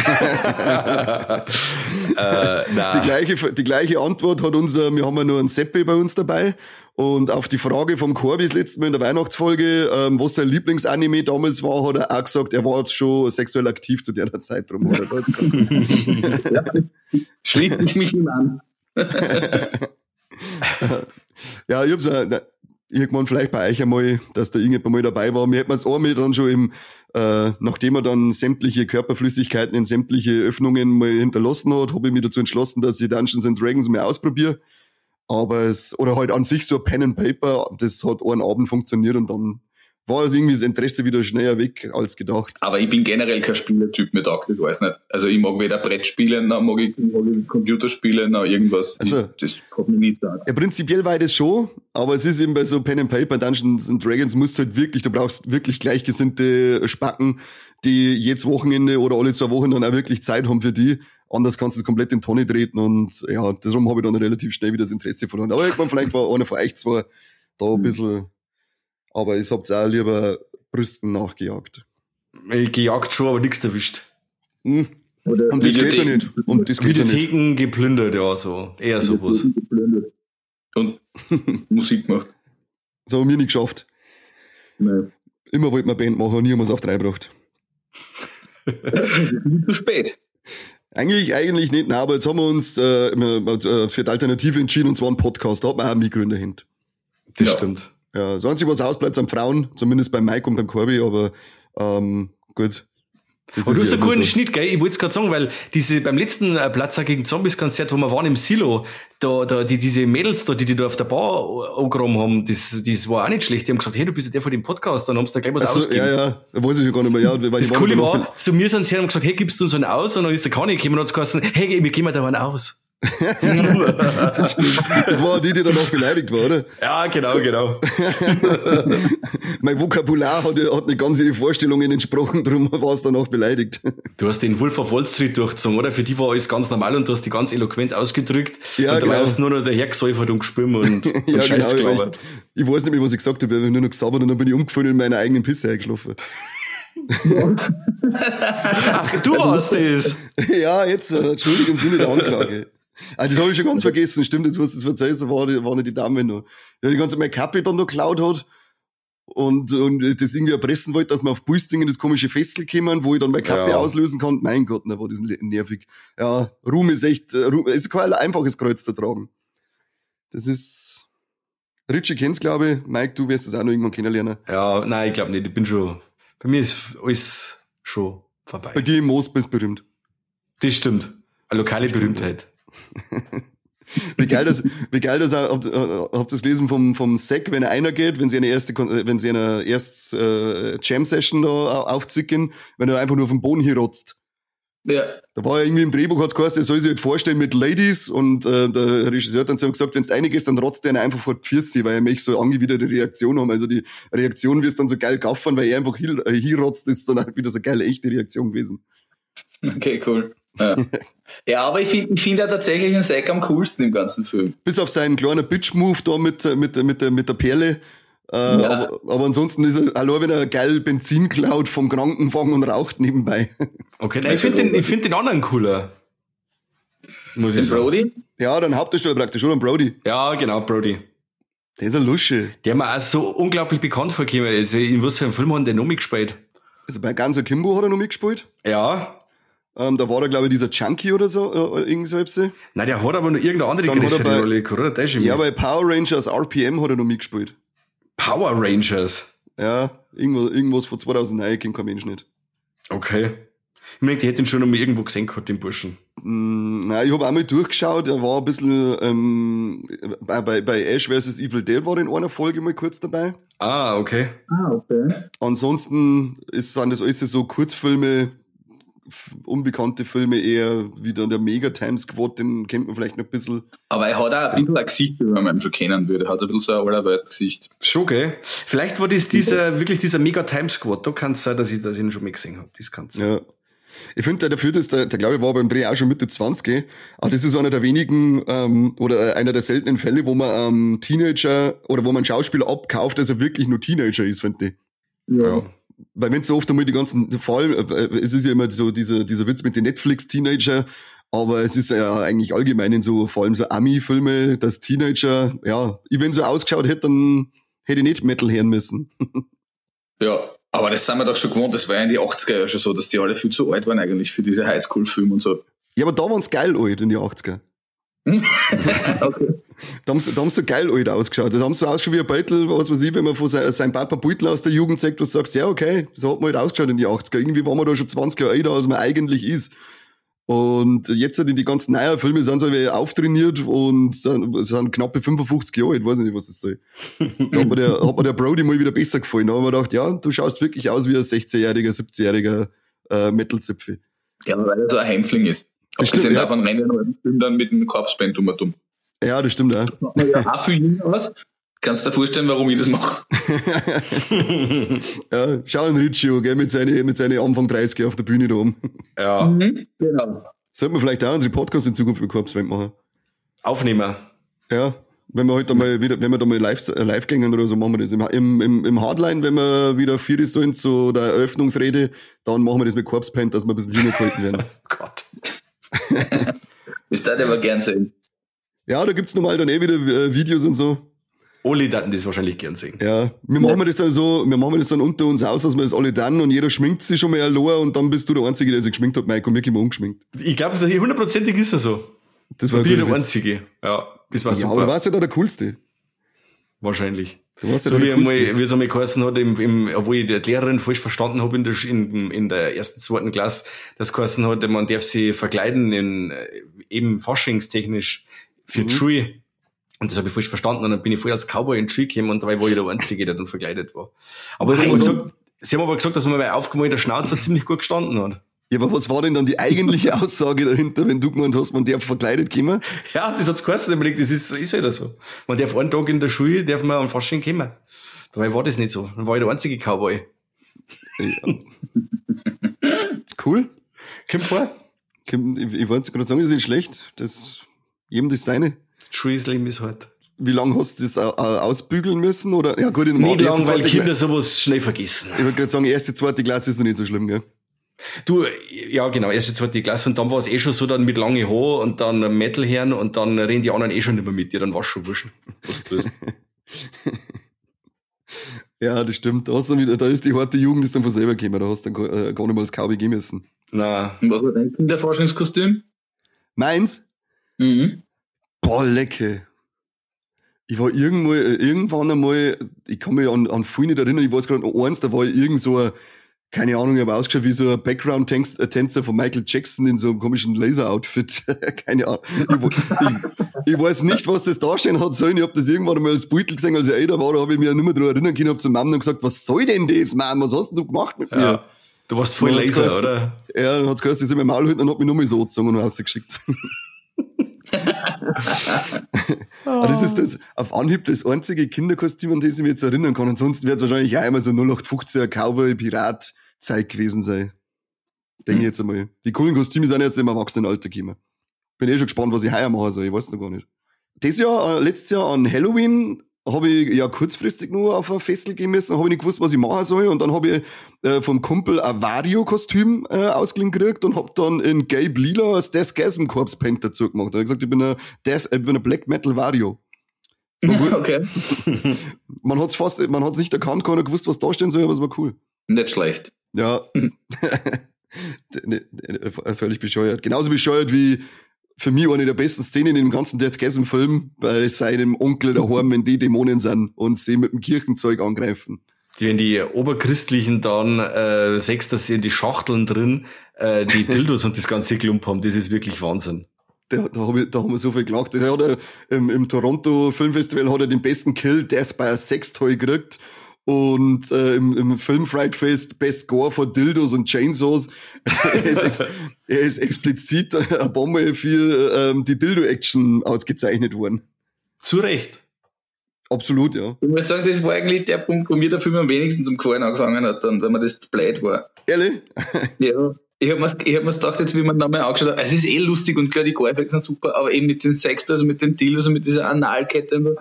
die, gleiche, die gleiche Antwort hat unser, wir haben ja nur einen Seppi bei uns dabei. Und auf die Frage vom Corby das letzte Mal in der Weihnachtsfolge, ähm, was sein Lieblingsanime damals war, hat er auch gesagt, er war schon sexuell aktiv zu der Zeit drum. Hat er ja, schließt mich ihm an. ja, ich hab's, äh, irgendwann vielleicht bei euch einmal, dass da irgendjemand mal dabei war. Mir hätte man es einmal dann schon im, äh, nachdem er dann sämtliche Körperflüssigkeiten in sämtliche Öffnungen mal hinterlassen hat, habe ich mich dazu entschlossen, dass ich Dungeons and Dragons mal ausprobiere. Aber es, oder halt an sich so Pen and Paper, das hat einen Abend funktioniert und dann war also irgendwie das Interesse wieder schneller weg als gedacht. Aber ich bin generell kein Spielertyp mit auch, ich weiß nicht. Also ich mag weder Brettspiele, noch mag ich, mag ich Computerspiele, noch irgendwas. Also, das hat mich nicht da. Ja, prinzipiell war das schon, aber es ist eben bei so Pen and Paper, Dungeons and Dragons musst du halt wirklich, du brauchst wirklich gleichgesinnte Spacken, die jedes Wochenende oder alle zwei Wochen dann auch wirklich Zeit haben für die. Anders kannst du es komplett in Tonne treten und ja, darum habe ich dann relativ schnell wieder das Interesse verloren. Aber ich meine, vielleicht war einer von euch zwar da ein bisschen, aber ich hab's auch lieber Brüsten nachgejagt. Ich gejagt schon, aber nichts erwischt. Hm. Oder Und das geht's ja nicht. Und das geht's ja nicht. Geplündert, ja, so. Eher sowas. Und Musik gemacht. Das haben wir nicht geschafft. Nein. Immer wollten wir Band machen, nie haben wir es auf drei gebracht. Nie zu spät. Eigentlich, eigentlich nicht, nein, aber jetzt haben wir uns äh, immer, äh, für die Alternative entschieden, und zwar ein Podcast. Da hat man auch ein Mikro in der Hand. Das Ja. stimmt. Ja, Einzige, was ausbleibt, sind Frauen, zumindest beim Mike und beim Corby, aber ähm, gut. Das Aber du hast einen guten so. Schnitt, gell? Ich wollte es gerade sagen, weil diese beim letzten äh, Platzer gegen Zombies-Konzert, wo wir waren im Silo, da, da, die, diese Mädels da, die, die da auf der Bar angegraben haben, das, das war auch nicht schlecht. Die haben gesagt, hey, du bist ja der von dem Podcast, dann haben sie da gleich was so, ausgegeben. ja, ja, da weiß ich ja gar nicht mehr. Ja, Das Coole war, zu mir sind sie her und haben gesagt, hey, gibst du uns einen aus? Und dann ist der Kani gekommen und hat gesagt, hey, wir geben da einen aus. Das war die, die dann auch beleidigt war, oder? ja, genau, genau. Mein Vokabular hat, hat nicht ganz ihre Vorstellungen entsprochen, darum war es dann auch beleidigt. Du hast den Wolf of Wall Street durchgezogen, oder? Für die war alles ganz normal und du hast die ganz eloquent ausgedrückt. Ja, und dabei genau. hast du nur noch dahergesäufert und gespürt und, und ja, Scheiß genau. gelabert. Ich, ich weiß nicht mehr, was ich gesagt habe, ich habe nur noch gesabbert und dann bin ich umgefallen und in meiner eigenen Pisse eingeschlafen. Ach, du warst das. ja, jetzt, äh, Entschuldigung im Sinne der Anklage. Ah, das habe ich schon ganz vergessen. Stimmt, jetzt, was du es so war, war nicht die Dame noch. Ja, die ganze Make-up dann noch geklaut hat und, und das irgendwie erpressen wollte, dass wir auf Buisting in das komische Festel kommen, wo ich dann meine Kappe Ja. auslösen kann. Mein Gott, da war das nervig. Ja, Ruhm ist echt, äh, Ruhm, es ist kein einfaches Kreuz zu tragen. Das ist, Richie kennt's, glaube ich. Mike, du wirst es auch noch irgendwann kennenlernen. Ja, nein, ich glaube nicht. Ich bin schon. Bei mir ist alles schon vorbei. Bei dir im Moos bist berühmt. Das stimmt. Eine lokale Berühmtheit. Wie geil das, wie geil das auch, habt, habt ihr das gelesen vom, vom Sack, wenn er einer geht, wenn sie eine erste, äh, wenn sie eine erst äh, Jam-Session da au- aufzicken, wenn er einfach nur auf den Boden hier rotzt. Ja. Da war ja irgendwie im Drehbuch hat's geheißen, er soll sich halt vorstellen mit Ladies und äh, der Regisseur hat dann zu ihm gesagt, wenn du reingehst, dann rotzt der einfach vor Füße, weil er möchte so angewiderte Reaktion haben. Also die Reaktion wirst dann so geil gaffern, weil er einfach hier, äh, hier rotzt, ist dann halt wieder so geile echte Reaktion gewesen. Okay, cool. Ja, ja aber ich finde ich find ja tatsächlich den Zack am coolsten im ganzen Film. Bis auf seinen kleinen Bitch-Move da mit, äh, mit, mit, der, mit der Perle. Äh, Ja. aber, aber ansonsten ist er, allein wenn er geil Benzin klaut vom Krankenwagen und raucht nebenbei. Okay, nein, ich finde den, ich find den anderen cooler. Muss ich Den sagen. Brody? Ja, dann Hauptdarsteller praktisch, oder? Brody. Ja, genau, Brody. Der ist ein Lusche. Der mir auch so unglaublich bekannt vorgekommen ist. In was für einem Film hat der noch mitgespielt? Also bei Ganser Kimbo hat er noch mitgespielt. Ja. Ähm, da war er, glaube ich, dieser Junkie oder so, äh, irgend so etwas. Nein, der hat aber noch irgendeine andere Dann hat er größere bei- Rolle gehabt, oder? Der ist Ja, bei Power Rangers RPM hat er noch mitgespielt. Power Rangers. Ja, irgendwas, irgendwas von 2009 kennt kein Mensch nicht. Okay. Ich meine, die hätte ihn schon noch mal irgendwo gesehen gehabt, den Burschen. Mm, nein, ich habe einmal durchgeschaut, er war ein bisschen ähm, bei, bei, Ash vs. Evil Dead war er in einer Folge mal kurz dabei. Ah, okay. Ah, okay. Ansonsten ist, sind das alles so Kurzfilme, unbekannte Filme eher wie dann der Mega Time Squad, den kennt man vielleicht noch ein bisschen. Aber er hat auch ein bisschen ein Gesicht, wie man ihn schon kennen würde. Er hat ein bisschen so ein Allerwelt-Gesicht. Schon, gell? Vielleicht war das dieser, wirklich dieser Mega Time Squad. Da kann es sein, dass ich, dass ich ihn schon mal gesehen habe. Das kann sein. Ja. Ich finde dafür, dass der, der glaube ich war beim Dreh auch schon Mitte 20, aber das ist einer der wenigen ähm, oder äh, einer der seltenen Fälle, wo man ähm, Teenager oder wo man Schauspieler abkauft, dass er wirklich nur Teenager ist, finde ich. Ja. Weil wenn so oft einmal die ganzen, vor allem, äh, es ist ja immer so dieser, dieser Witz mit den Netflix-Teenager, aber es ist ja eigentlich allgemein in so, vor allem so Ami-Filme, dass Teenager, ja, ich wenn so ausgeschaut hätte, dann hätte ich nicht Metal hören müssen. Ja, aber das sind wir doch schon gewohnt. Das war ja in die 80er ja schon so, dass die alle viel zu alt waren eigentlich für diese Highschool-Filme und so. Ja, aber da waren's geil alt in die 80er. Okay. Da haben, sie, da haben sie so geil alt ausgeschaut. Da haben sie so ausgeschaut wie ein Beutel, was weiß ich, wenn man von se- seinem Papa Beutel aus der Jugend sagt, was sagst, ja, okay, so hat man halt ausgeschaut in die 80er. Irgendwie waren wir da schon 20 Jahre älter, als man eigentlich ist. Und jetzt sind die ganzen neuen Filme sind so wie auftrainiert und sind, sind knappe 55 Jahre alt, weiß ich nicht, was das soll. Da hat mir der, hat mir der Brody mal wieder besser gefallen. Da haben wir gedacht, ja, du schaust wirklich aus wie ein 16-jähriger, 17-jähriger äh, Metal-Zipfel. Ja, weil er so ein Heimfling ist. Das Abgesehen stimmt, ja. davon rennen wir dann mit dem Korpsband um und um. Ja, das stimmt man ja auch viel hin aus. Kannst du dir vorstellen, warum ich das mache? Ja, schau an Richie an, gell, mit seinen mit seine Anfang 30 auf der Bühne da oben. Ja, Mhm. Genau. Sollten wir vielleicht auch unsere Podcasts in Zukunft mit Korpsband machen. Aufnehmer. Ja, wenn wir heute mal wieder, wenn wir da mal live, live gehen oder so, machen wir das. Im, im, im, Hardline, wenn wir wieder vier sind zu der Eröffnungsrede, dann machen wir das mit Corpse dass wir ein bisschen jünger gehalten werden. Oh Gott. Das darf ich aber gern sehen. Ja, da gibt's normal dann eh wieder äh, Videos und so. Oli daten das wahrscheinlich gern sehen. Ja, wir machen das dann so, wir machen das dann unter uns aus, dass wir das alle dann und jeder schminkt sich schon mal allein und dann bist du der Einzige, der sich geschminkt hat, Mike, und wir immer ungeschminkt. Ich glaube, hundertprozentig ist er so. Das war Ich bin ein der. Einzige. Ja, das war Ja, super. aber du warst ja da der Coolste. Wahrscheinlich. Du ja So wie, einmal, wie es einmal geheißen hat, im, im, obwohl ich die Lehrerin falsch verstanden habe in der, in, in der ersten, zweiten Klasse, das geheißen hat, man darf sie verkleiden in, äh, eben faschingstechnisch für Mhm. die Schule. Und das habe ich falsch verstanden und dann bin ich voll als Cowboy in die Schule gekommen und dabei war ich der Einzige, der dann verkleidet war. Aber sie haben, Also- gesagt, sie haben aber gesagt, dass man bei aufgemalter Schnauze ziemlich gut gestanden hat. Ja, aber was war denn dann die eigentliche Aussage dahinter, wenn du gemeint hast, man darf verkleidet kommen? Ja, das hat's geheißen, gedacht, das ist, ist halt so. Man darf einen Tag in der Schule, darf man am Fasching kommen. Dabei war das nicht so. Dann war ich der einzige Cowboy. Ja. cool. Kommt vor. Ich, ich wollte gerade sagen, das ist nicht schlecht. Das, jedem das seine. Leben ist hart. Wie lange hast du das au- au- ausbügeln müssen? Oder, ja gut, in Nicht erste, lang, weil Kinder sowas schnell vergessen. Ich wollte gerade sagen, erste, zweite Klasse ist noch nicht so schlimm, gell? Du, ja genau, erste, zweite Klasse und dann war es eh schon so dann mit lange Haar und dann Metalherren und dann reden die anderen eh schon nicht mehr mit dir, dann war's schon wurscht, was du tust. Ja, das stimmt. Da, hast du dann wieder, da ist die harte Jugend ist dann von selber gekommen. Da hast du dann gar, äh, gar nicht mal als Cowboy gehen müssen. Na, Und was war dein Kinderforschungskostüm? Meins? Mhm. Boah, lecke. Ich war irgendwo, äh, irgendwann einmal, ich kann mich an, an viel nicht erinnern, ich weiß gerade an eins, da war ich irgend so ein, keine Ahnung, ich habe ausgeschaut wie so ein Background-Tänzer von Michael Jackson in so einem komischen Laser-Outfit. keine Ahnung. Ich, ich, ich weiß nicht, was das darstellen hat sollen. Ich habe das irgendwann einmal als Beutel gesehen, als ich älter war, da habe ich mich ja nicht mehr daran erinnern können, habe zu Mama gesagt, was soll denn das, Mann? Was hast denn du gemacht mit mir? ja. Du warst voll Laser, geheißen. oder? Ja, dann hat's geheißen, ich soll mein Maul halten und hat mich nochmal so gezogen und rausgeschickt. Aber das ist das, auf Anhieb das einzige Kinderkostüm, an das ich mich jetzt erinnern kann. Ansonsten wird es wahrscheinlich auch immer so 0815er Cowboy-Pirat-Zeit gewesen sein. Denke ich jetzt einmal. Die coolen Kostüme sind jetzt im Erwachsenenalter gekommen. Bin eh schon gespannt, was ich heuer machen soll. Ich weiß noch gar nicht. Das Jahr, äh, letztes Jahr an Halloween, habe ich ja kurzfristig nur auf ein Festel gehen müssen, habe ich nicht gewusst, was ich machen soll. Und dann habe ich äh, vom Kumpel ein Vario-Kostüm äh, ausgeliehen gekriegt und habe dann in Gabe Lila das Deathgasm Corpse Paint dazu gemacht. Da habe ich gesagt, ich bin ein, Death, ich bin ein Black Metal Vario. Okay. Man hat's fast, man hat's nicht erkannt, keiner gewusst, was da stehen soll, aber es war cool. Nicht schlecht. Ja. Völlig bescheuert. Genauso bescheuert wie für mich eine der besten Szenen im ganzen Deathgasm-Film bei seinem Onkel daheim, wenn die Dämonen sind und sie mit dem Kirchenzeug angreifen. Wenn die Oberchristlichen dann äh, sechs, dass sie in die Schachteln drin äh, die Dildos und das ganze Klump haben, das ist wirklich Wahnsinn. Da, da, hab ich, da haben wir so viel gelacht. Der hat er, im, im Toronto Filmfestival hat er den besten Kill Death by a Sextoy gekriegt. Und äh, im, im Film Fright Fest Best Gore for Dildos und Chainsaws. er, ist ex, er ist explizit eine Bombe für ähm, die Dildo-Action ausgezeichnet worden. Zu Recht. Absolut, ja. Ich muss sagen, das war eigentlich der Punkt, wo mir der Film am wenigsten zum Gefallen angefangen hat, dann, wenn man das zu blöd war. Ehrlich? Ja. Ich habe mir hab gedacht, jetzt wie man nochmal angeschaut hat, es ist eh lustig und klar, die Gore-Effekte sind super, aber eben mit den Sex, also mit den Dildos und mit dieser Analkette, und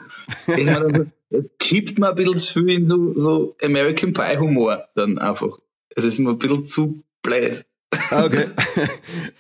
so, das, kippt mir ein bisschen zu viel in so, so American Pie Humor dann einfach. Also es ist mir ein bisschen zu blöd. Ah, okay.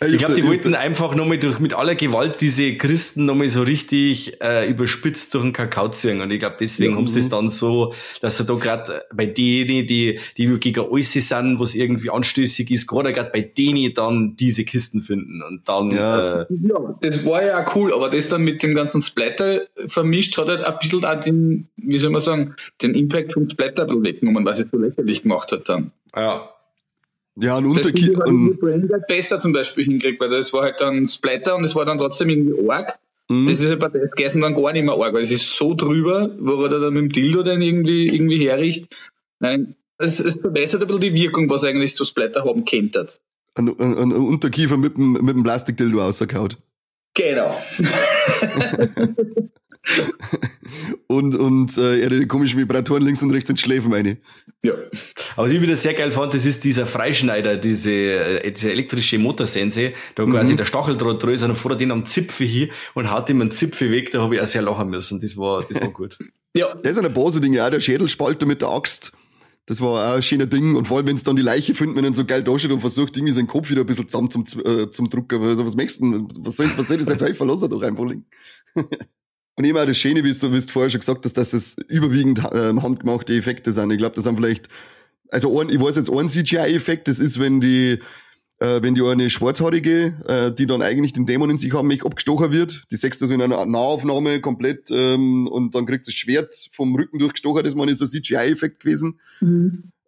Ich glaube, die wollten einfach nochmal durch mit aller Gewalt diese Christen nochmal so richtig äh, überspitzt durch den Kakao ziehen. Und ich glaube, deswegen Ja, haben sie es mhm. dann so, dass sie da gerade bei denen, die, die gegen alles sind, was irgendwie anstößig ist, gerade gerade bei denen dann diese Kisten finden. Und dann, Ja. äh, Ja, das war ja auch cool, aber das dann mit dem ganzen Splatter vermischt hat halt ein bisschen auch den, wie soll man sagen, den Impact vom Splatter ein bisschen weggenommen, weil es so lächerlich gemacht hat dann. ja. Ja, ein Das Unterkiel. ein- besser zum Beispiel hingekriegt, weil das war halt dann Splatter und es war dann trotzdem irgendwie arg. Mhm. Das ist halt bei Death Gasm dann gar nicht mehr arg, weil es ist so drüber, wo er da dann mit dem Dildo dann irgendwie, irgendwie herricht. Nein, es, es verbessert ein bisschen die Wirkung, was eigentlich so Splatter haben könnte. ein, ein, ein Unterkiefer mit dem, mit dem Plastikdildo rausgehauen. Genau. Und, und äh, er hat die komischen Vibratoren links und rechts in Schläfen meine. Ja. Aber was ich wieder sehr geil fand, das ist dieser Freischneider, diese, äh, diese elektrische Motorsense, da quasi der Stacheldraht drin ist und dann fährt er den am Zipfel hin und haut ihm einen Zipfel weg, da habe ich auch sehr lachen müssen. Das war, das war gut. Ja, Der ist eine Base-Ding, ja, der Schädelspalter mit der Axt. Das war auch ein schöner Ding. Und vor allem, wenn es dann die Leiche findet, wenn er so geil da steht und versucht, irgendwie seinen Kopf wieder ein bisschen zusammen zum, äh, zum Drucken. Also, was möchtest du denn? Was soll, was soll das jetzt helfen? Lass er doch einfach liegen. und eben auch das Schöne, wie du, wie du vorher schon gesagt hast, dass das überwiegend ähm, handgemachte Effekte sind. Ich glaube, das sind vielleicht, also ein, ich weiß jetzt ein CGI-Effekt, das ist, wenn die, äh, wenn die eine Schwarzhaarige, äh, die dann eigentlich den Dämon in sich haben, mich abgestochen wird. Die sechst du so in einer Nahaufnahme komplett ähm, und dann kriegt das Schwert vom Rücken durchgestochen. Das ist ein CGI-Effekt gewesen.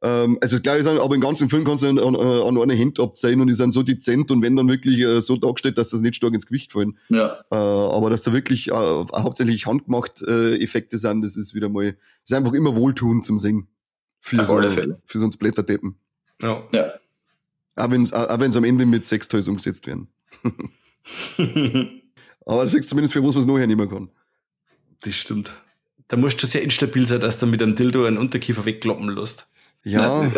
Ähm, also glaube ich, aber im ganzen Film kannst du an, an, an einer Hand abzeigen und die sind so dezent und wenn dann wirklich äh, so dargestellt, dass das nicht stark ins Gewicht fallen. ja. Äh, aber dass da wirklich äh, hauptsächlich handgemacht äh, Effekte sind, das ist wieder mal, das ist einfach immer wohltun zum Singen. Für Auf so, alle Fälle. für so ein Blätterdeppen. Ja. Ja. Auch wenn auch wenn's am Ende mit Sextoys umgesetzt werden. Aber das ist zumindest für was man es noch hernehmen kann. Das stimmt. Da musst du sehr instabil sein, dass du mit einem Dildo einen Unterkiefer wegkloppen lässt. Ja,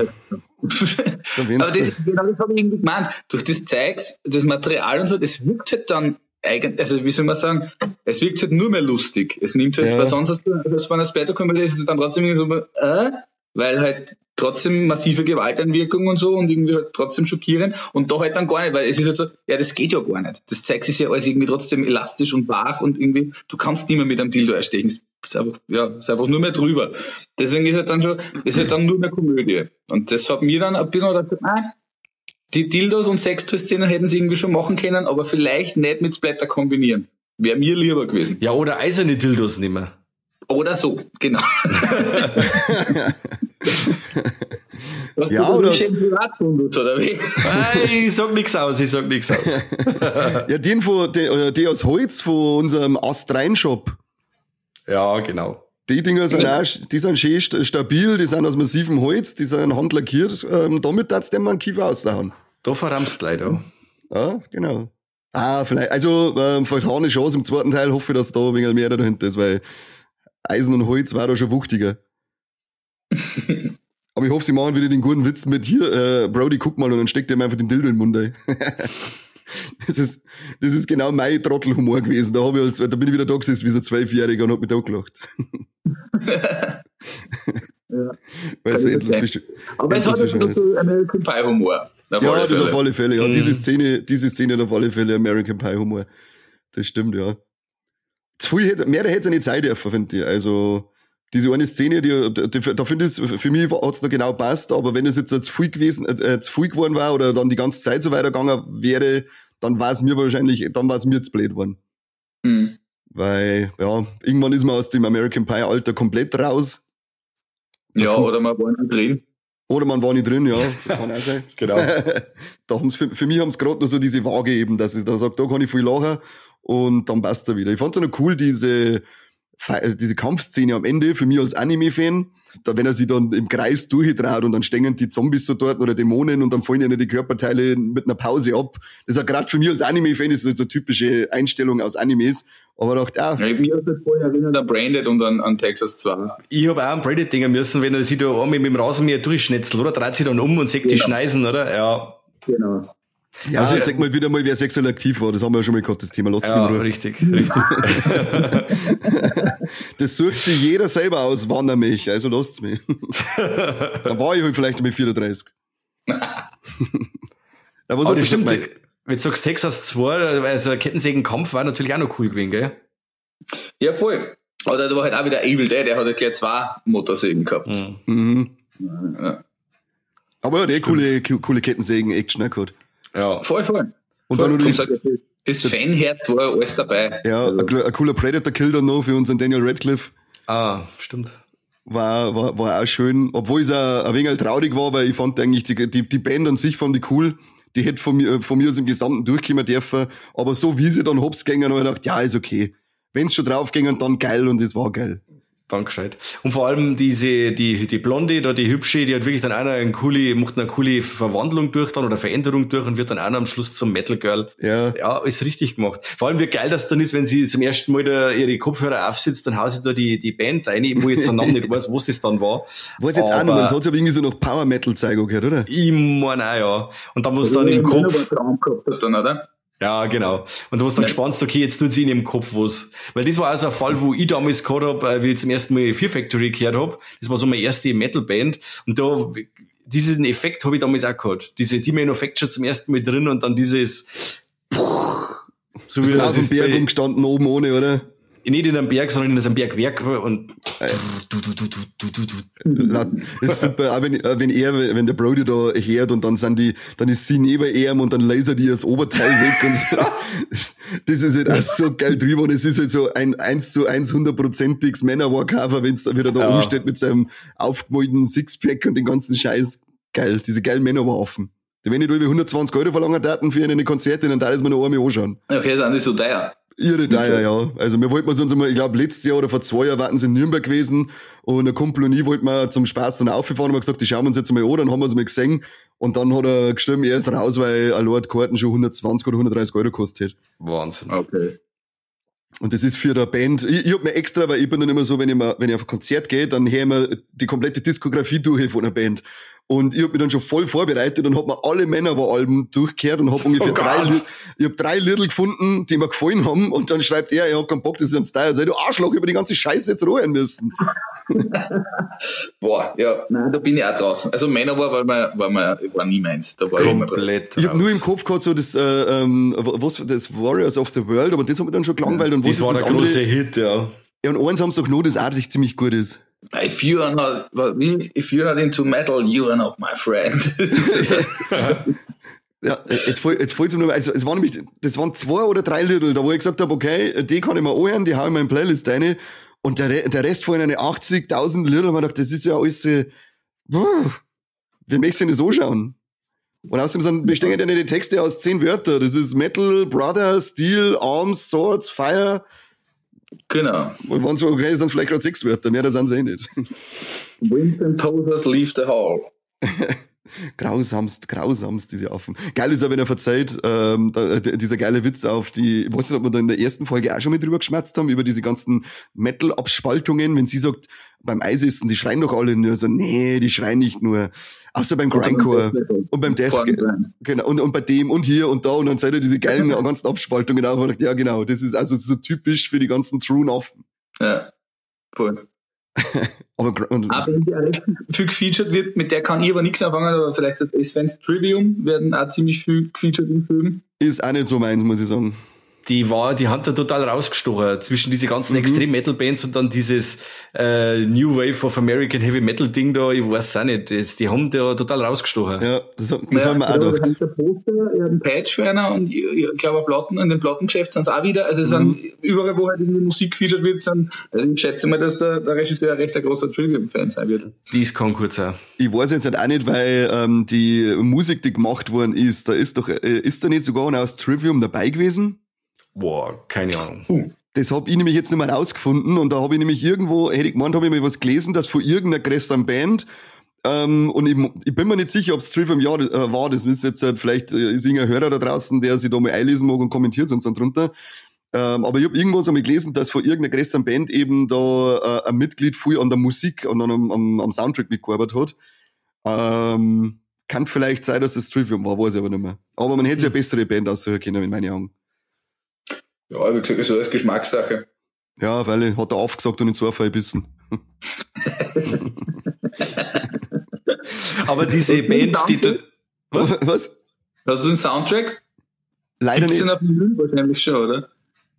Aber das, genau das habe ich irgendwie gemeint. Durch das Zeugs, das Material und so, das wirkt halt dann eigentlich, also wie soll man sagen, es wirkt halt nur mehr lustig. Es nimmt halt, Ja. weil sonst hast du, das bei einer Splatter-Komödie ist es dann trotzdem irgendwie so, äh, weil halt trotzdem massive Gewalteinwirkung und so und irgendwie halt trotzdem schockierend und da halt dann gar nicht, weil es ist halt so, ja, das geht ja gar nicht. Das Zeugs ist ja alles irgendwie trotzdem elastisch und wach und irgendwie, du kannst nicht mehr mit einem Dildo erstechen. Es ist einfach, ja, ist einfach nur mehr drüber. Deswegen ist halt dann schon, ist halt dann nur mehr Komödie. Und das hat mir dann ein bisschen gedacht, ah, die Dildos und Sextoy-Szenen hätten sie irgendwie schon machen können, aber vielleicht nicht mit Splatter kombinieren. Wäre mir lieber gewesen. Ja, oder eiserne Dildos nehmen. Oder so, genau. Was Ja, du oder oder s- Privatbundus, oder wie? Nein, ich sag nix aus, ich sag nix aus. Ja, den von, die, äh, die aus Holz von unserem Astrein-Shop. Ja, genau. Die Dinger sind auch, die sind schön st- stabil, die sind aus massivem Holz, die sind handlackiert. Ähm, damit darfst du mal einen Kiefer aussauen. Da verrammst du leider. Ja, genau. Ah, vielleicht, also, ähm, vielleicht habe ich eine Chance im zweiten Teil, hoffe ich, dass da ein wenig mehr dahinter ist, weil Eisen und Holz war da schon wuchtiger. Aber ich hoffe, sie machen wieder den guten Witz mit hier, äh, Brody, guck mal, und dann steckt ihm einfach den Dildo in den Mund ein. das ist, das ist genau mein Trottelhumor gewesen. Da, hab ich als, da bin ich wieder da gesessen wie so ein Zwölfjähriger und hab mich da gelacht. Ja. Weil endlos bist. Aber es hat ja bescheuert. so American Pie Humor. Ja, das Fälle. auf alle Fälle, ja. Mhm. Diese Szene, diese Szene hat auf alle Fälle American Pie Humor. Das stimmt, ja. Zu viel hätte, mehr hätte es ja nicht sein dürfen, finde ich. Also, diese eine Szene, die, die, da finde ich, es- für mich hat es da genau passt, aber wenn es jetzt zu viel gewesen, äh, zu viel geworden war oder dann die ganze Zeit so weitergegangen wäre, dann war es mir wahrscheinlich, dann war es mir zu blöd worden. Mhm. Weil, ja, irgendwann ist man aus dem American Pie Alter komplett raus. Ja, oder man war nicht drin. Oder man war nicht drin, ja. Das kann auch sein. Genau. da haben's für, für mich haben es gerade nur so diese Waage eben, dass ich da sage, da kann ich viel lachen und dann passt er wieder. Ich fand's ja noch cool, diese, diese Kampfszene am Ende, für mich als Anime-Fan, da wenn er sich dann im Kreis durchtraut und dann stehen die Zombies so dort oder Dämonen und dann fallen ihnen die Körperteile mit einer Pause ab. Das ist ja gerade für mich als Anime-Fan ist so eine typische Einstellung aus Animes. Aber ich dachte, ah, Ja, mir hat das vorher erinnert an Branded und an, an Texas 2. Ich habe auch an Brady denken müssen, wenn er sich da einmal mit dem Rasenmäher durchschnetzelt, oder? Dreht sich dann um und sagt die Genau. Schneisen, oder? Ja. Genau. Ja, Also, jetzt sag mal wieder mal, wer sexuell aktiv war. Das haben wir ja schon mal gehabt, das Thema. Lasst Ja, mich in Ruhe. richtig, richtig. Das sucht sich jeder selber aus, wann er mich. Also lasst's mich. da war ich halt vielleicht mit 34. Na, was Aber das stimmt, gesagt, Mike? wenn du sagst Texas 2, also Kettensägenkampf war natürlich auch noch cool gewesen, gell? Ja, voll. Oder da war halt auch wieder Evil Dead, der hat halt gleich zwei Motorsägen gehabt. Mhm. Ja. Aber ja, der coole, coole Kettensägen-Action auch gehabt. Ja. Voll, voll. Und voll. dann sag ich, das Fanherz war alles dabei. ja, Also, ein, ein cooler Predator-Kill dann noch für unseren Daniel Radcliffe. Ah, stimmt. war, war, war auch schön, obwohl es auch ein wenig traurig war, weil ich fand eigentlich die, die, die Band an sich fand ich cool. Die hätte von mir, von mir aus im Gesamten durchkommen dürfen. Aber so wie sie dann hops gingen, habe ich gedacht, ja, ist okay. Wenn's schon draufgingen, dann geil und es war geil. Dankeschön. Und vor allem diese, die, die Blonde, da die hübsche, die hat wirklich dann einer eine coole, macht eine coole Verwandlung durch dann oder Veränderung durch und wird dann einer am Schluss zum Metal Girl. Ja. Ja, ist richtig gemacht. Vor allem wie geil das dann ist, wenn sie zum ersten Mal da ihre Kopfhörer aufsetzt, dann haut sie da die, die Band rein, wo ich jetzt den Namen nicht weiß, was das dann war. Weiß jetzt auch noch, das hat sich aber irgendwie so noch Power Metal zeigen gehört, oder? Ich meine auch, ja. Und dann, was dann im Kopf, gehabt hat dann, oder? Ja, genau. Und du hast dann gespannt, okay, jetzt tut sie in ihrem Kopf was. Weil das war also ein Fall, wo ich damals gehabt hab, äh, wie ich zum ersten Mal Fear Factory gehört hab. Das war so meine erste Metal-Band. Und da, diesen Effekt habe ich damals auch gehabt. Diese Demon Effect schon zum ersten Mal drin und dann dieses, so wie das dem ist Berg umgestanden, oben ohne, oder? Nicht in einem Berg, sondern in einem Bergwerk und du, du, du, du, du, du, du. Ist super, auch wenn, wenn er, wenn der Brody da hört und dann sind die, dann ist sie neben ihm und dann laser die das Oberteil weg und so. Das, ist halt auch so geil drüber und es ist halt so ein 1 zu 1 hundertprozentiges Männerwalkover, wenn es da wieder da Ja. umsteht mit seinem aufgemalten Sixpack und den ganzen Scheiß. Geil, diese geilen Männerwaffen. Wenn ich da über 120 Euro verlangen daten für eine Konzerte, dann darf ich mir noch einmal anschauen. Okay, sind die so teuer. Irre teuer, ja. Also wir wollten uns einmal, ich glaube letztes Jahr oder vor zwei Jahren warten sie in Nürnberg gewesen und ein Kumpel und ich wollten wir zum Spaß dann aufgefahren und haben gesagt, die schauen wir uns jetzt mal an, dann haben wir es mal gesehen und dann hat er gestimmt, er ist raus, weil ein Lord Karten schon 120 oder 130 Euro gekostet hat. Wahnsinn. Okay. Und das ist für der Band, ich, ich hab mir extra, weil ich bin dann immer so, wenn ich, mal, wenn ich auf ein Konzert gehe, dann höre ich mir die komplette Diskografie durch von der Band. Und ich hab mich dann schon voll vorbereitet und hab mir alle Männeralben durchgehört und hab ungefähr Oh Gott. drei, Lied- ich hab drei Liedl gefunden, die mir gefallen haben. Und dann schreibt er, er hat keinen Bock, das ist am Style. Also, du Arschloch, über die ganze Scheiße jetzt ruhen müssen. Boah, ja, nein, da bin ich auch draußen. Also Männer war, war, mir, war, mir, war nie meins. Da war ich. Komplett. Ich hab raus. nur im Kopf gehabt, so das, äh, ähm, was, das Warriors of the World, aber das hat mir dann schon gelangweilt. Und was Das war ist der das große? Hit, ja. Ja, und eins haben sie doch noch, das eigentlich ziemlich gut ist. If you're not, wie- if you're not into metal, you are not my friend. Ja, jetzt fällt jetzt fällt's mir nur, also es waren nämlich, das waren zwei oder drei Liedl, da wo ich gesagt habe, okay, die kann ich mir anhören, die hau ich in meine Playlist rein. Und der, der Rest von eine 80.000 Liedl, hab ich mir gedacht, das ist ja alles, äh, möchtest du denn das anschauen? Und außerdem sind, bestehen ja nicht die Texte aus zehn Wörtern. Das ist Metal, Brother, Steel, Arms, Swords, Fire. Genau. Und waren so, okay, das sind vielleicht gerade sechs Wörter, mehr das sind sie eh nicht. Vincent Tothers leave the hall. Grausamst, grausamst, diese Affen. Geil ist ja, wenn er verzeiht, ähm, da, dieser geile Witz auf die, ich weiß nicht, ob wir da in der ersten Folge auch schon mit drüber geschmerzt haben, über diese ganzen Metal-Abspaltungen, wenn sie sagt, beim Eisessen, die schreien doch alle nur so, nee, die schreien nicht nur. Außer beim Grindcore und beim Death, genau, und, und bei dem und hier und da und dann seid ihr diese geilen ganzen Abspaltungen auch, und dachte, ja genau, das ist also so typisch für die ganzen True Affen. Ja, voll. Aber, und, Auch wenn die recht viel gefeatured wird, mit der kann ich aber nichts anfangen, aber vielleicht das Sven's Trivium werden auch ziemlich viel gefeatured im Film. ist auch nicht so meins, muss ich sagen. Die war, die hat da total rausgestochen zwischen diese ganzen Mhm. Extreme Metal Bands und dann dieses äh, New Wave of American Heavy Metal Ding da, ich weiß auch nicht, das, die haben da total rausgestochen. Ja, das, das haben wir auch genau, gedacht. da hängt der Poster, er einen Patch für einer und ich, ich glaube, Platten, in dem Plattengeschäft sind es auch wieder. Also es Mhm. sind überall, wo halt irgendwie Musik gefeatured wird, sind, also ich schätze mal, dass der, der Regisseur ein recht ein großer Trivium-Fan sein wird. Dies kann kurz sein. Ich weiß jetzt halt auch nicht, weil ähm, die Musik, die gemacht worden ist, da ist doch, äh, ist da nicht sogar einer aus Trivium dabei gewesen? Boah, keine Ahnung. Das hab ich nämlich jetzt nicht mehr rausgefunden und da habe ich nämlich irgendwo, hätte ich gemeint, habe ich mal was gelesen, dass von irgendeiner größeren Band ähm, und ich, ich bin mir nicht sicher, ob es Trivium ja, äh, war. Das ist jetzt halt, vielleicht äh, ist irgendein Hörer da draußen, der sich da mal einlesen mag und kommentiert uns dann drunter. Ähm, aber ich habe irgendwas einmal gelesen, dass von irgendeiner größeren Band eben da äh, ein Mitglied viel an der Musik und an am, am, am Soundtrack mitgearbeitet hat. Ähm, kann vielleicht sein, dass das Trivium war, weiß ich aber nicht mehr. Aber man hätte sich eine bessere Band aussuchen können, in meinen Augen. Ja, wie gesagt, so als Geschmackssache. Ja, weil er hat er aufgesagt und in zwei Fall gebissen. Aber diese Band, die da, Was? Was? Hast du den Soundtrack? Leider Gibt's nicht. den auf dem Vinyl wahrscheinlich schon, oder?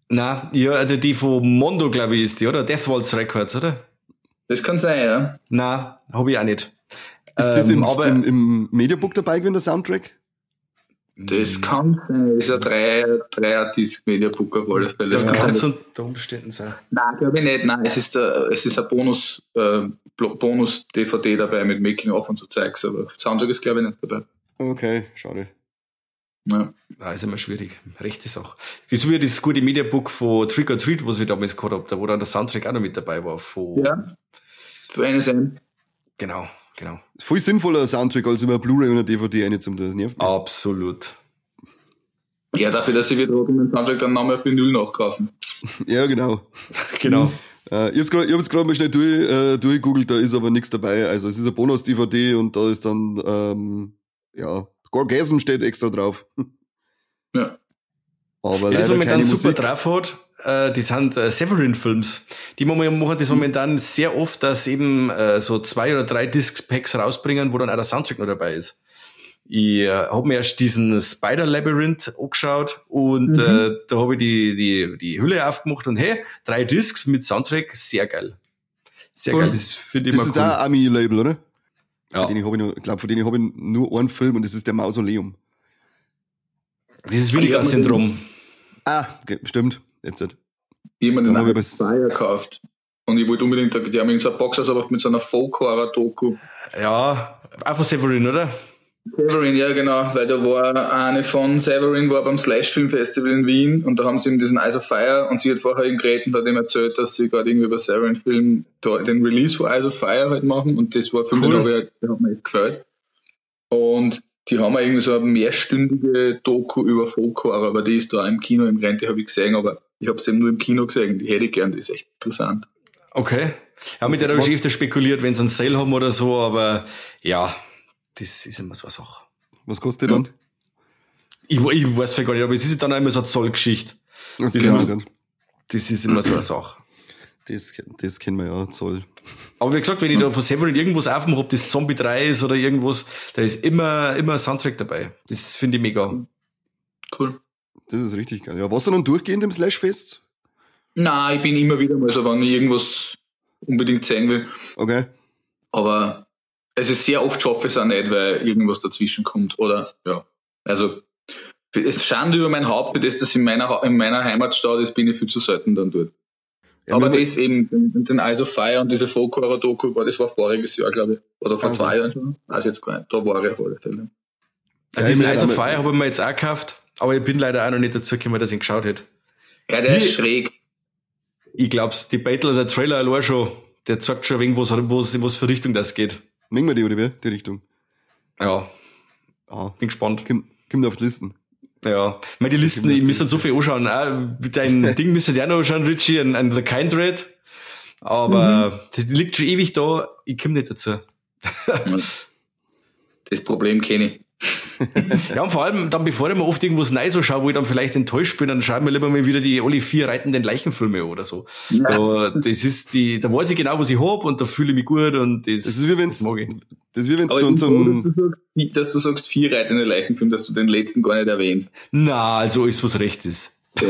na, ja, also die von Mondo, glaube ich, ist die, oder? Death Waltz Records, oder? Das kann sein, ja. Na, habe ich auch nicht. Ist das Ähm, im, aber im, im Mediabook dabei gewesen, der Soundtrack? Das kann sein. Das ist ein 3 3 Disc Media Book auf alle Fälle. Das kann sein. unter Umständen sein. Nein, glaube ich nicht. Nein, es ist, der, es ist ein Bonus, äh, Blo- Bonus-DVD dabei mit Making-of und so Zeugs, aber Soundtrack ist, glaube ich, nicht dabei. Okay, schade. Ja. Da ist immer schwierig. Rechte Sache. Das ist wie dieses gute Mediabook von Trick or Treat, was wir damals gehabt haben, da wo dann der Soundtrack auch noch mit dabei war. Von, ja. Für sein. Genau, genau. Ist voll sinnvoller Soundtrack als immer Blu-ray und eine DVD eine zum das nervt mich. Absolut. Ja, dafür, dass sie wieder den Soundtrack dann nochmal für Null nachkaufen. Ja, genau. Genau. Äh, ich ich hab's gerade mal schnell durch, äh, durchgegoogelt, da ist aber nichts dabei. Also es ist ein Bonus-DVD und da ist dann, ähm, ja, Gorgasm steht extra drauf. Ja. Aber Wer das leider momentan keine super Musik. drauf hat, äh, die sind äh, Severin-Films. Die machen das momentan sehr oft, dass eben äh, so zwei oder drei Disc-Packs rausbringen, wo dann auch der Soundtrack noch dabei ist. Ich äh, habe mir erst diesen Spider Labyrinth angeschaut und Mhm. äh, da habe ich die, die, die Hülle aufgemacht und hey, drei Discs mit Soundtrack, sehr geil. Sehr Cool. geil, das finde ich Das ist cool. auch ein Ami-Label, oder? ja. Von denen ich nur, glaube, von denen habe ich nur einen Film und das ist der Mausoleum. Dieses Williger-Syndrom. Ah, ge- stimmt. Jetzt. hat- Jemand Iron was- Fire gekauft. Und ich wollte unbedingt, die haben irgendeine Box ausgebracht mit so einer Folk-Horror-Doku. Ja, von Severin, oder? Severin, ja genau, weil da war eine von Severin war beim Slash Film Festival in Wien und da haben sie ihm diesen Eyes of Fire und sie hat vorher ihm geredet und hat ihm erzählt, dass sie gerade irgendwie über Severin Film den Release von Eyes of Fire halt machen und das war für mich, Cool. den hab ich halt- der hat mir echt gefällt. Und die haben auch irgendwie so eine mehrstündige Doku über Folk Horror, aber die ist da im Kino im Rente, habe ich gesehen, aber ich habe sie eben nur im Kino gesehen, die hätte ich gern, die ist echt interessant. Okay. Ja, mit der habe ich schon öfter spekuliert, wenn sie einen Sale haben oder so, aber ja, das ist immer so eine Sache. Was kostet die dann? Ich, ich weiß vielleicht gar nicht, aber es ist dann auch immer so eine Zollgeschichte. Das, Das wir dann. Das ist immer so eine Sache. das, das kennen wir ja, Zoll. Aber wie gesagt, wenn ich da von Severin irgendwas aufmache, ob das Zombie 3 ist oder irgendwas, da ist immer, immer ein Soundtrack dabei. Das finde ich mega. Cool. Das ist richtig geil. Ja, warst du dann durchgehend im Slashfest? Nein, ich bin immer wieder mal so, wenn ich irgendwas unbedingt zeigen will. Okay. Aber es ist sehr oft schaffe ich es auch nicht, weil irgendwas dazwischen kommt. Oder ja. Also es schande über mein Haupt, für das in meiner, in meiner Heimatstadt ist, bin ich viel zu selten dann dort. Ja, Aber das eben, den, den Eyes of Fire und diese Folk Horror Doku, war, das war voriges Jahr, glaube ich. Oder vor Okay. zwei Jahren schon. Weiß jetzt gar nicht. Da war ich auf alle Fälle. Ja, Diesen Eyes of Fire habe ich mir jetzt auch gekauft, aber ich bin leider auch noch nicht dazu gekommen, dass ich ihn geschaut hätte. Ja, der Wie- ist schräg. Ich glaub's, die Battle, der Trailer allein schon, der zeigt schon wegen, was, was, was für Richtung das geht. Mengen wir die oder wie? Die Richtung. Ja, Ah, bin gespannt. kommt auf die Listen. Ja, meine, die Listen, ich müsste so viel anschauen. Auch dein Ding müsste ja noch anschauen, Richie, an, an The Kind Red. Aber das liegt schon ewig da, ich komme nicht dazu. Das Problem kenne ich. Ja, und vor allem dann, bevor ich mir oft irgendwas Neues so schaue, wo ich dann vielleicht enttäuscht bin, dann schaue ich mir lieber mal wieder die alle vier reitenden Leichenfilme oder so. Da, das ist die, da weiß ich genau, was ich hab und da fühle ich mich gut und das, Das ist wie wenn's, das mag ich. das ist wie wenn's froh, zum, dass, du sagst, wie- dass du sagst, vier reitende Leichenfilm, dass du den letzten gar nicht erwähnst. Na, also ist was recht ist.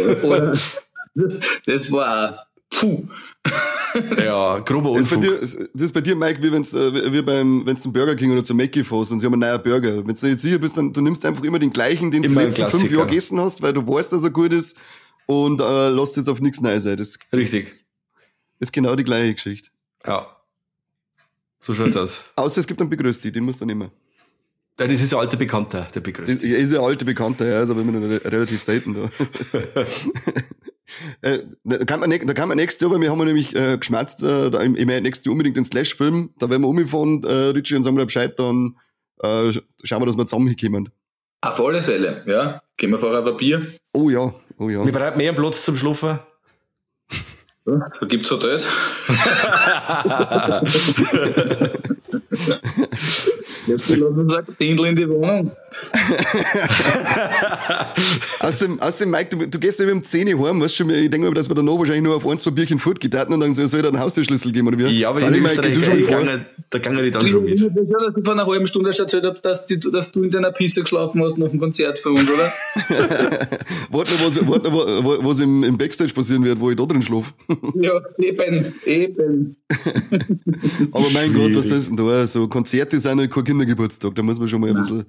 Das war puh. Ja, grober Das ist, bei Unfug. dir, das ist bei dir, Mike, wie wenn's, äh, wie beim, wenn's zum Burger King oder zum Mackie fährst und sie haben einen neuen Burger. Wenn du nicht sicher bist, dann du nimmst einfach immer den gleichen, den du die Immer letzten fünf. Jahre gegessen hast, weil du weißt, dass er gut ist und äh, lässt jetzt auf nichts neu sein. Das, das Richtig. ist genau die gleiche Geschichte. Ja. So schaut's aus. Außer es gibt einen Begrüßti, den musst du nehmen. Ja, das ist ein alter Bekannter, der Das begrüßt. ist ein alter Bekannter, ja, also wenn man re relativ selten da. Äh, da kann man, da kann man nächstes Jahr, weil wir haben ja nämlich äh, geschmerzt, äh, da, ich meine, nächstes Jahr unbedingt den Slash-Film, da werden wir umgefahren, äh, Richie, und sagen wir Bescheid, dann äh, schauen wir, dass wir zusammen hinkommen. Auf alle Fälle, ja. Gehen wir vorher ein Bier. Oh ja, oh ja. Wir brauchen mehr Platz zum Schlafen. Da gibt's Hotels. Jetzt lassen wir uns ein Zehntel in die Wohnung. Außerdem, außerdem Mike, du, du gehst ja über um 10 Uhr heim, weißt du schon, ich denke mal, dass wir danach wahrscheinlich nur auf ein, zwei Bierchen fortgetaten und dann soll soll er einen Haustürschlüssel geben, oder wie? Ja, aber in Freilich, Österreich, du schon ich gange, da gange ich dann schon mit. Ich bin sicher, dass du vor einer halben Stunde erst erzählt hast, dass, die, dass du in deiner Pisse geschlafen hast nach dem Konzert für uns, oder? Warte noch, was, warte noch, wa- was im, im Backstage passieren wird, wo ich da drin schlafe. ja, eben, eben. Aber mein Gott, was Schwierig. ist denn da? So Konzerte sind halt kein Kindergeburtstag, da muss man schon mal ein bisschen,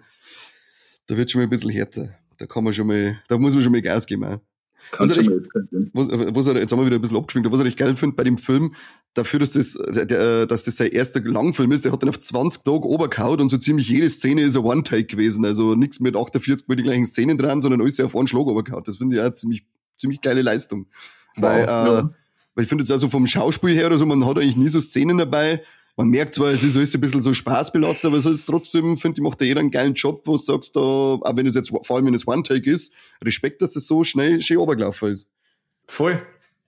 da wird schon mal ein bisschen härter. Da kann man schon mal, da muss man schon mal Gas geben. Auch. Was er kennen. was, was er, jetzt haben wir wieder ein bisschen abgeschwingt, was ich geil finde bei dem Film, dafür, dass das, der, dass das sein erster Langfilm ist, der hat dann auf 20 Tage obergehaut und so ziemlich jede Szene ist ein One-Take gewesen. Also nichts mit 48 mit die gleichen Szenen dran, sondern alles auf einen Schlag obergehaut. Das finde ich auch ziemlich, ziemlich geile Leistung. Weil, äh, ja. weil ich finde jetzt also vom Schauspiel her oder so, man hat eigentlich nie so Szenen dabei. Man merkt zwar, es ist alles ein bisschen so spaßbelastet, aber es ist trotzdem, finde ich, macht da jeder einen geilen Job, wo du sagst, da, auch wenn es jetzt, vor allem wenn es One-Take ist, Respekt, dass das so schnell, schön obergelaufen ist. Voll.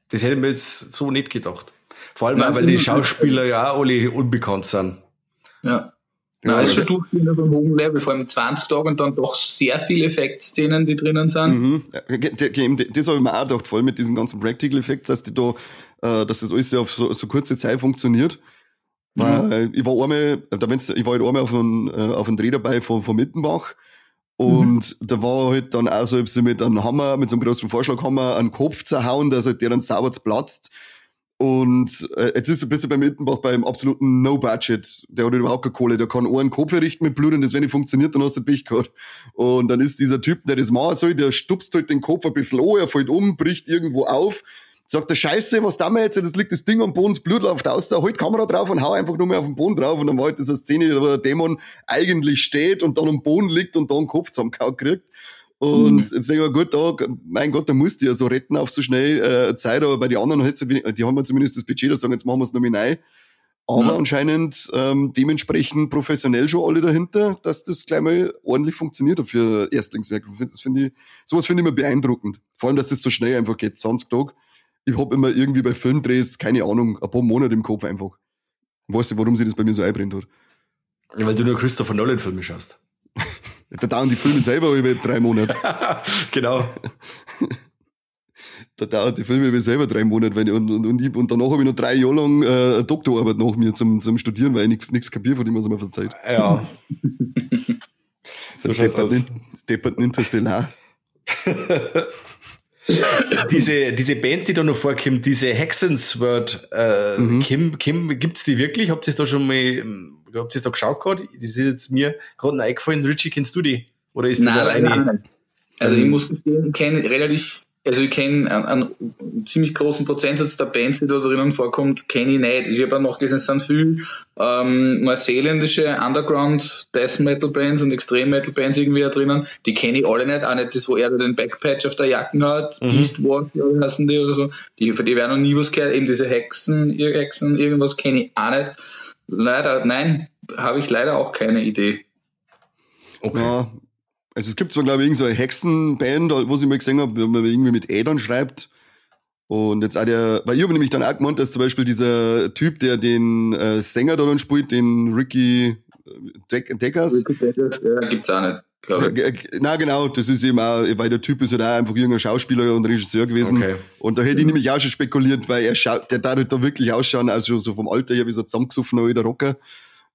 Das hätte ich mir jetzt so nicht gedacht. Vor allem Nein, auch, weil die nein, Schauspieler ja auch alle unbekannt sind. Ja. Ja, Ja, ist schon aber- durchgehend auf einem hohen Level, vor allem 20 Tage und dann doch sehr viele Effektszenen, die drinnen sind. Mhm. Das habe ich mir auch gedacht, vor allem mit diesen ganzen Practical Effects, dass die da, äh, dass das alles ja auf so, so kurze Zeit funktioniert. Weil ich war einmal, da wenn's, ich war halt einmal auf einem, äh, auf einem Dreh dabei von, von Mittenbach. Und da war halt dann auch so, hab sie mit einem Hammer, mit so einem großen Vorschlaghammer einen Kopf zerhauen, dass halt der dann sauber platzt. Und äh, jetzt ist ein bisschen bei Mittenbach beim absoluten No-Budget. Der hat überhaupt keine Kohle. Der kann einen Kopf errichten mit Blut und das, wenn nicht funktioniert, dann hast du Pech gehabt. Und dann ist dieser Typ, der das machen soll, der stupst halt den Kopf ein bisschen an, er fällt um, bricht irgendwo auf, sagt der Scheiße, was da wir jetzt? Das liegt das Ding am Boden, das Blut läuft aus, da halt Kamera drauf und hau einfach nur mehr auf den Boden drauf. Und dann war halt diese Szene, wo der Dämon eigentlich steht und dann am Boden liegt und da einen Kopf zusammengehauen kriegt. Und Mhm. jetzt denke ich mir, gut, da, mein Gott, da musst du ja so retten auf so schnell äh, Zeit, aber bei den anderen halt so wenig, die haben ja zumindest das Budget, da sagen, jetzt machen wir es nominell. Aber Ja. anscheinend ähm, dementsprechend professionell schon alle dahinter, dass das gleich mal ordentlich funktioniert für Erstlingswerk. Das finde ich, sowas finde ich immer beeindruckend. Vor allem, dass das so schnell einfach geht, 20 Tage. Ich habe immer irgendwie bei Filmdrehs, keine Ahnung, ein paar Monate im Kopf einfach. Ich weiß nicht, warum sich das bei mir so einbrennt hat. Weil du nur Christopher Nolan-Filme schaust. Da dauern die Filme selber über drei Monate. genau. Da dauert die Filme über selber drei Monate, weil ich, und, und, und, ich, und danach habe ich noch drei Jahre lang äh, eine Doktorarbeit nach mir zum, zum Studieren, weil ich nichts kapiere, von dem was man verzeiht. Ja. so schaut's aus. Depperten Interstellar. diese, diese Band, die da noch vorkommt, diese Hexensword, äh, Mhm. Kim, Kim, gibt's die wirklich? Habt ihr da schon mal, ähm, habt ihr da geschaut gerade? Das ist jetzt mir gerade noch eingefallen. Richie, kennst du die? Oder ist das Nein, alleine? nein, nein. Also ich muss gestehen, ich kenne relativ, also ich kenne einen, einen ziemlich großen Prozentsatz der Bands, die da drinnen vorkommt, kenne ich nicht. Ich habe auch noch gesehen, es sind viel ähm, neuseeländische Underground Death Metal Bands und Extreme Metal Bands irgendwie da drinnen. Die kenne ich alle nicht, auch nicht das, wo er da den Backpatch auf der Jacken hat, Mhm. Beast Walk, heißen die oder so. Die, für die werden noch nie was gehört. Eben diese Hexen, ihr Hexen, irgendwas kenne ich auch nicht. Leider, nein, habe ich leider auch keine Idee. Okay. Ja, also es gibt zwar, glaube ich, irgendeine so eine Hexenband, wo ich mal gesehen habe, wo man irgendwie mit Ädern schreibt. Und jetzt auch der, weil ich habe nämlich dann auch gemeint, dass zum Beispiel dieser Typ, der den äh, Sänger da dann spielt, den Ricky äh, Deck Deckers, Ja, gibt's auch nicht, glaube ich. Äh, äh, Na genau, das ist eben auch, weil der Typ ist halt auch einfach irgendein Schauspieler und Regisseur gewesen. Okay. Und da hätte ich nämlich auch schon spekuliert, weil er schaut, der darf halt da wirklich ausschauen, also so vom Alter her wie so ein zusammengesoffener alter Rocker.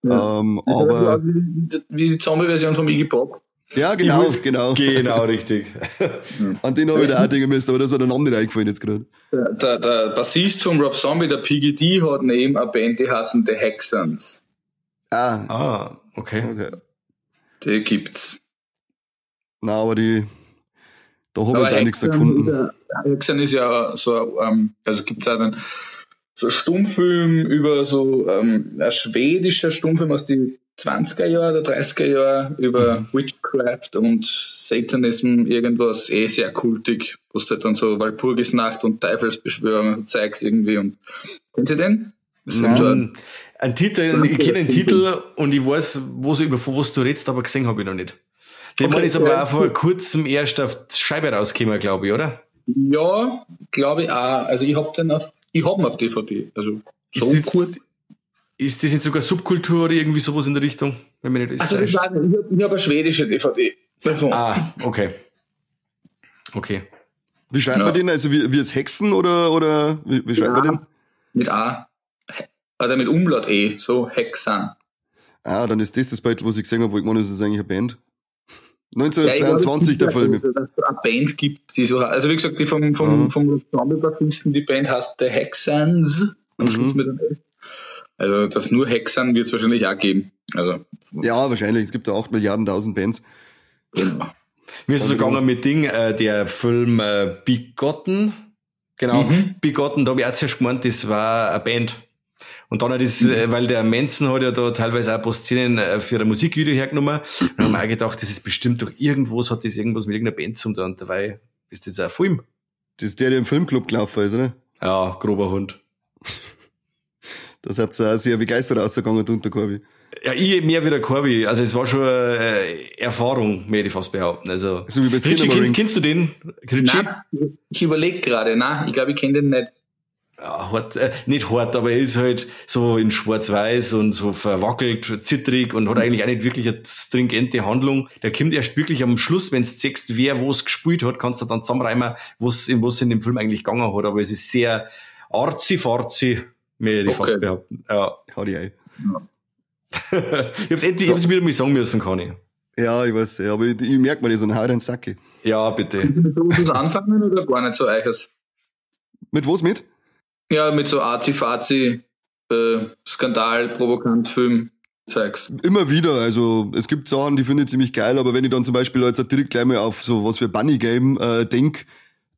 Ja. Ähm, Ja, aber wie, wie die Zombie-Version von Iggy Pop. Ja, genau, genau. Genau, richtig. An den habe ich da auch denken müssen, aber das war der Name nicht eingefallen jetzt gerade. Der, der, Bassist von Rob Zombie, der PGD, hat neben eine Band, die heißen The Hexans. Ah, Ah, okay. okay. Die gibt's. Na, aber die, da habe ich jetzt auch nichts Hexen, gefunden. der- Hexen ist ja so, ähm, also gibt's auch einen so Stummfilm über so ähm, ein schwedischer Stummfilm aus den 20er Jahren oder 30er Jahren über Witchcraft und Satanism, irgendwas eh sehr kultig, wo es halt dann so Walpurgisnacht und Teufelsbeschwörung zeigt irgendwie und kennen Sie den? Nein. ein- Titel, ich kenne den Titel und ich weiß, wo so über was du redest, aber gesehen habe ich noch nicht. Den Okay, okay, ist aber auch vor kurzem erst auf die Scheibe rausgekommen, glaube ich, oder? Ja, glaube ich auch. Also ich hab den auf, ich hab ihn auf DVD. Also so ist, das, kurz. ist das jetzt sogar Subkultur oder irgendwie sowas in der Richtung? Wenn mir nicht ist. Also ich weiß nicht, ich habe hab eine schwedische DVD. davon. ah, okay. Okay. Wie schreibt Ja. man den? Also wie, wie es Hexen oder, oder wie, wie schreibt man Ja. den? Mit A. Oder mit Umlaut E, so Hexan. Ah, dann ist das das Bild, was ich gesehen habe, wo ich meine, das ist eigentlich eine Band. Ja, ich 1922 der glaube, Film. Dass es eine Band gibt, die so Also wie gesagt, die vom, vom, Mhm. vom Zombie-Bassisten, die Band heißt The Hexans. Am Mhm. Schluss mit. Also das nur Hexan wird es wahrscheinlich auch geben. Also Ja, wahrscheinlich. Es gibt da 8 Milliarden tausend Bands. Genau. Mir ist es so gegangen mit Ding, äh, der Film äh, Bigotten. Genau, Mhm. Bigotten, da habe ich auch zuerst gemeint, das war eine Band. Und dann hat das, äh, weil der Manson hat ja da teilweise auch ein paar Szenen äh, für ein Musikvideo hergenommen. Und dann haben wir auch gedacht, das ist bestimmt doch irgendwas, hat das irgendwas mit irgendeiner Band zu tun. Und dabei ist das ein Film. Das ist der, der im Filmclub gelaufen ist, oder? Ja, grober Hund. Das hat so auch sehr begeistert ausgegangen unter Korbi. Ja, ich mehr wie der Corby. Also es war schon äh, Erfahrung, mehr ich fast behaupten. Also, So wie bei Richie, kenn, kennst du den? Richie? Nein, ich überlege gerade, nein, ich glaube, ich kenne den nicht. Ja, hart, äh, nicht hart, aber er ist halt so in schwarz-weiß und so verwackelt, zittrig und hat eigentlich auch nicht wirklich eine stringente Handlung. Der kommt erst wirklich am Schluss, wenn du siehst, wer wo es gespielt hat, kannst du dann zusammenreimen, was in was in dem Film eigentlich gegangen hat. Aber es ist sehr arzi-farzi, mehr ich Okay. fast behaupten. Ja. Hau die ein. ich hab's endlich, ich hab's wieder mal sagen müssen, kann ich. Ja, ich weiß, ja, aber ich, ich merke mir das und hau den Sacke. Ja, bitte. Kannst du mit sowas anfangen oder gar nicht so eiches? Mit was mit? Ja, mit so Azi-Fazi, äh, Skandal, provokant Film, Zeugs. Immer wieder, also es gibt Sachen, die finde ich ziemlich geil, aber wenn ich dann zum Beispiel jetzt direkt gleich mal auf so was für Bunny Game äh, denk,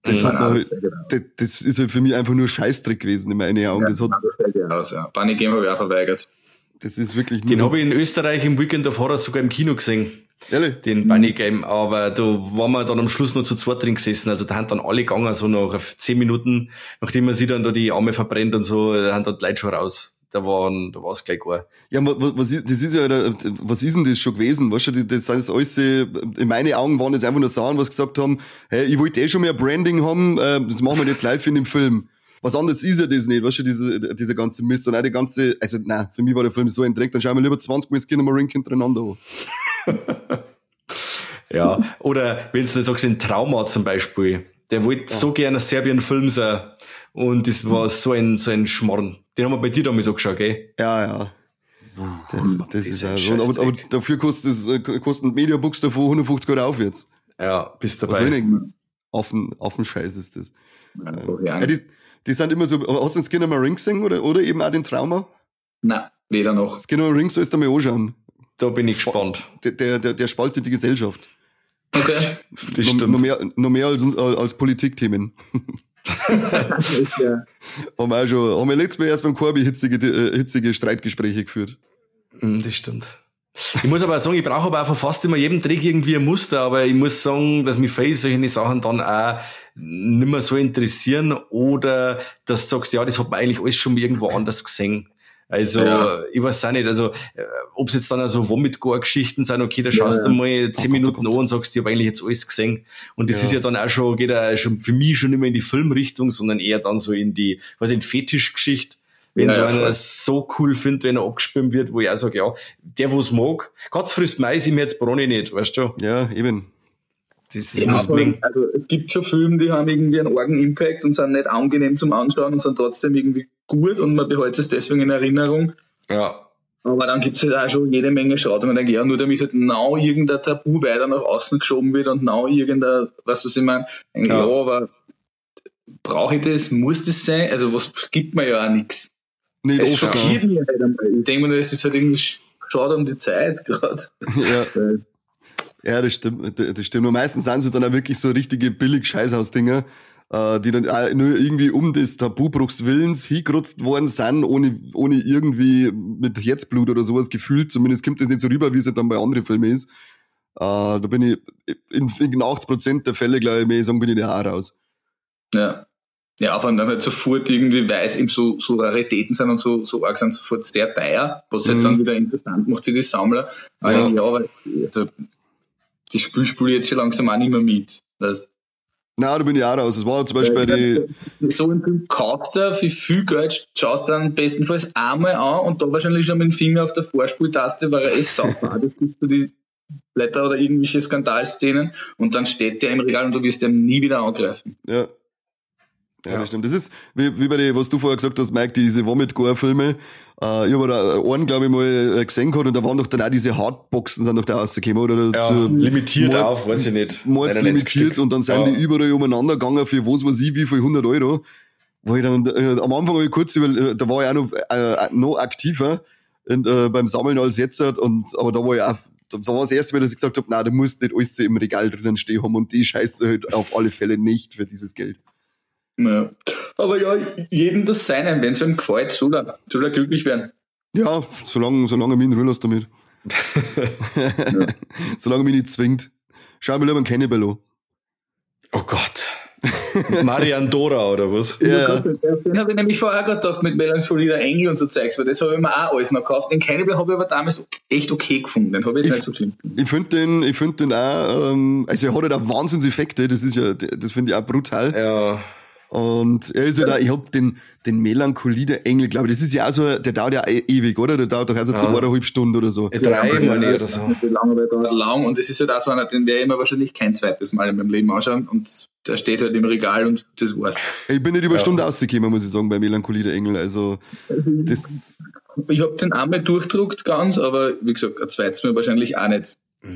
das, hat man, halt- das, das ist halt für mich einfach nur Scheißdreck gewesen in meinen Augen. Das, hat, das ja aus, ja. Bunny Game habe ich auch verweigert. Das ist wirklich Den habe ich in Österreich im Weekend of Horror sogar im Kino gesehen. Ehrlich? den Bunny Game, aber da waren wir dann am Schluss noch zu zweit drin gesessen, also da haben dann alle gegangen, so nach zehn Minuten, nachdem man sich dann da die Arme verbrennt und so, da haben dann die Leute schon raus. Da waren, da war es gleich gar. Ja, wa- wa- was ist, das ist ja, der- was ist denn das schon gewesen? Weißt du, das- sind das alles, äh, in meinen Augen waren das einfach nur Sachen, was gesagt haben, hey, ich wollte eh schon mehr Branding haben, äh, das machen wir jetzt live in dem Film. Was anderes ist ja das nicht, weißt du, diese, diese ganze Mist und auch die ganze, also, nein, für mich war der Film so ein Dreck, dann schauen wir lieber 20 Mal Skinner Marink hintereinander an. Ja, oder wenn du sagst, in Trauma zum Beispiel, der wollte so gerne ein Serbien-Film sein und das war so ein, so ein Schmarrn. Den haben wir bei dir damals so geschaut, gell? Ja, ja. Das, das ist ein ja. Aber, aber dafür kostet es, äh, kosten Mediabooks davor 150 Euro aufwärts. Ja, bist dabei. denn? Affen, Affenscheiß ist das. Ja, Ja, die, die sind immer so, hast du den Skinner Marink gesehen oder, oder eben auch den Trauma? Nein, weder noch. Skinner Marink sollst du mal anschauen. Da bin ich gespannt. Der, der, der, der spaltet die Gesellschaft. Okay. Das Noch, stimmt. noch, mehr, noch mehr als, als Politikthemen. ja. Haben wir auch schon, haben wir letztes Mal erst beim Corby hitzige, äh, hitzige Streitgespräche geführt. Mm, Das stimmt. Ich muss aber auch sagen, ich brauche aber auch von fast immer jedem Trick irgendwie ein Muster, aber ich muss sagen, dass mich viele solche Sachen dann auch nicht mehr so interessieren oder dass du sagst, ja, das hat man eigentlich alles schon irgendwo anders gesehen. Also, Ja. ich weiß auch nicht, also, äh, ob es jetzt dann also Vomit-Gore-Geschichten sind, okay, da schaust Ja, du mal zehn Oh Gott, Minuten oh an und sagst, ich habe eigentlich jetzt alles gesehen. Und das Ja. ist ja dann auch schon, geht ja schon für mich schon mehr in die Filmrichtung, sondern eher dann so in die, was in Fetischgeschichte. Wenn Ja, so ja, einer voll. es so cool findet, wenn er abgespielt wird, wo ich auch sage, ja, der, wo es mag, ganz frisst Mais, ihm jetzt Broni nicht, weißt du? Ja, eben. Das Ja, muss mengen. also es gibt schon Filme, die haben irgendwie einen argen Impact und sind nicht angenehm zum Anschauen und sind trotzdem irgendwie gut und man behält es deswegen in Erinnerung. Ja. Aber dann gibt es halt auch schon jede Menge Schrott und man denkt, ja, nur damit halt genau irgendein Tabu weiter nach außen geschoben wird und genau irgendein, was was ich meine, ja. Ja. ja, aber brauche ich das? Muss das sein? Also was gibt mir ja auch nichts. Nicht Es schockiert mich halt einmal. Ich denke mir, es ist halt irgendwie sch- schade um die Zeit gerade. ja. Ja, das stimmt, das stimmt. Und meistens sind sie dann auch wirklich so richtige billig Scheißhausdinger, äh, die dann auch nur irgendwie um des Tabubruchs Willens hingerutzt worden sind, ohne, ohne irgendwie mit Herzblut oder sowas gefühlt. Zumindest kommt das nicht so rüber, wie es halt dann bei anderen Filmen ist. Äh, da bin ich in, in 80% der Fälle, glaube ich, mehr sagen, bin ich da auch raus. Ja. Ja, vor allem dann halt sofort irgendwie, weil es eben so, so Raritäten sind und so, so arg sind, sofort sehr teuer, was halt Mhm. dann wieder interessant macht für die Sammler. Aber Ja. ja, ja weil also, das Spiel spiele ich jetzt schon langsam auch nicht mehr mit. Weißt, Nein, da bin ich auch raus. Das war zum Beispiel bei den, so einen Film kaufst du für viel Geld, schaust du dann bestenfalls einmal an und da wahrscheinlich schon mit dem Finger auf der Vorspultaste, weil er eh sauber ist, bis du die Blätter oder irgendwelche Skandalszenen und dann steht der im Regal und du wirst den nie wieder angreifen. Ja. Ja, Ja. das stimmt. Das ist, wie, wie bei den, was du vorher gesagt hast, Mike, diese Vomit-Gore-Filme. Äh, ich habe da einen, glaube ich, mal äh, gesehen gehabt und da waren doch dann auch diese Hardboxen sind doch da rausgekommen, oder? Ja, zu- limitiert Mord- auf, weiß ich nicht. Mords 99 limitiert und dann sind Ja. die überall umeinander gegangen für was weiß ich, wie viel 100 Euro. Wo ich dann, äh, am Anfang habe ich kurz über, äh, da war ich auch noch, äh, noch aktiver äh, beim Sammeln als jetzt, und, aber da war ich auch da war das erste Mal, dass ich gesagt habe, na, du musst nicht alles so im Regal drinnen stehen haben und die scheiße halt auf alle Fälle nicht für dieses Geld. Ja. Aber ja, jedem das Seine, wenn es ihm gefällt, soll er, soll er glücklich werden. Ja, solange, solange mich in Ruhe lässt damit. ja. Solange mich nicht zwingt. Schau mir lieber einen Cannibal an. Oh Gott. Marian Dora oder was? Ja. Den habe ich nämlich vorher gerade gedacht mit Melancholie der Engel und so Zeugs, weil das habe ich mir auch alles noch gekauft. Den Cannibal habe ich aber damals echt okay gefunden. Den habe ich, ich nicht so schlimm. Ich finde den, ich finde den auch, ähm, also er hat halt auch Wahnsinnseffekte, das ist ja, das finde ich auch brutal. Ja. Und er ist ja da, ich hab den, den Melancholie der Engel, glaube ich, das ist ja auch so, der dauert ja e- ewig, oder? Der dauert doch also ja. zweieinhalb Stunden oder so. Drei, ja, meine ich, oder so. Lang, und das ist halt auch so einer, den werde ich mir wahrscheinlich kein zweites Mal in meinem Leben anschauen und der steht halt im Regal und das war's. Ich bin nicht über ja. Stunde ausgekommen, muss ich sagen, bei Melancholie der Engel, also, das. Ich hab den einmal durchdruckt ganz, aber wie gesagt, ein zweites Mal wahrscheinlich auch nicht. Das,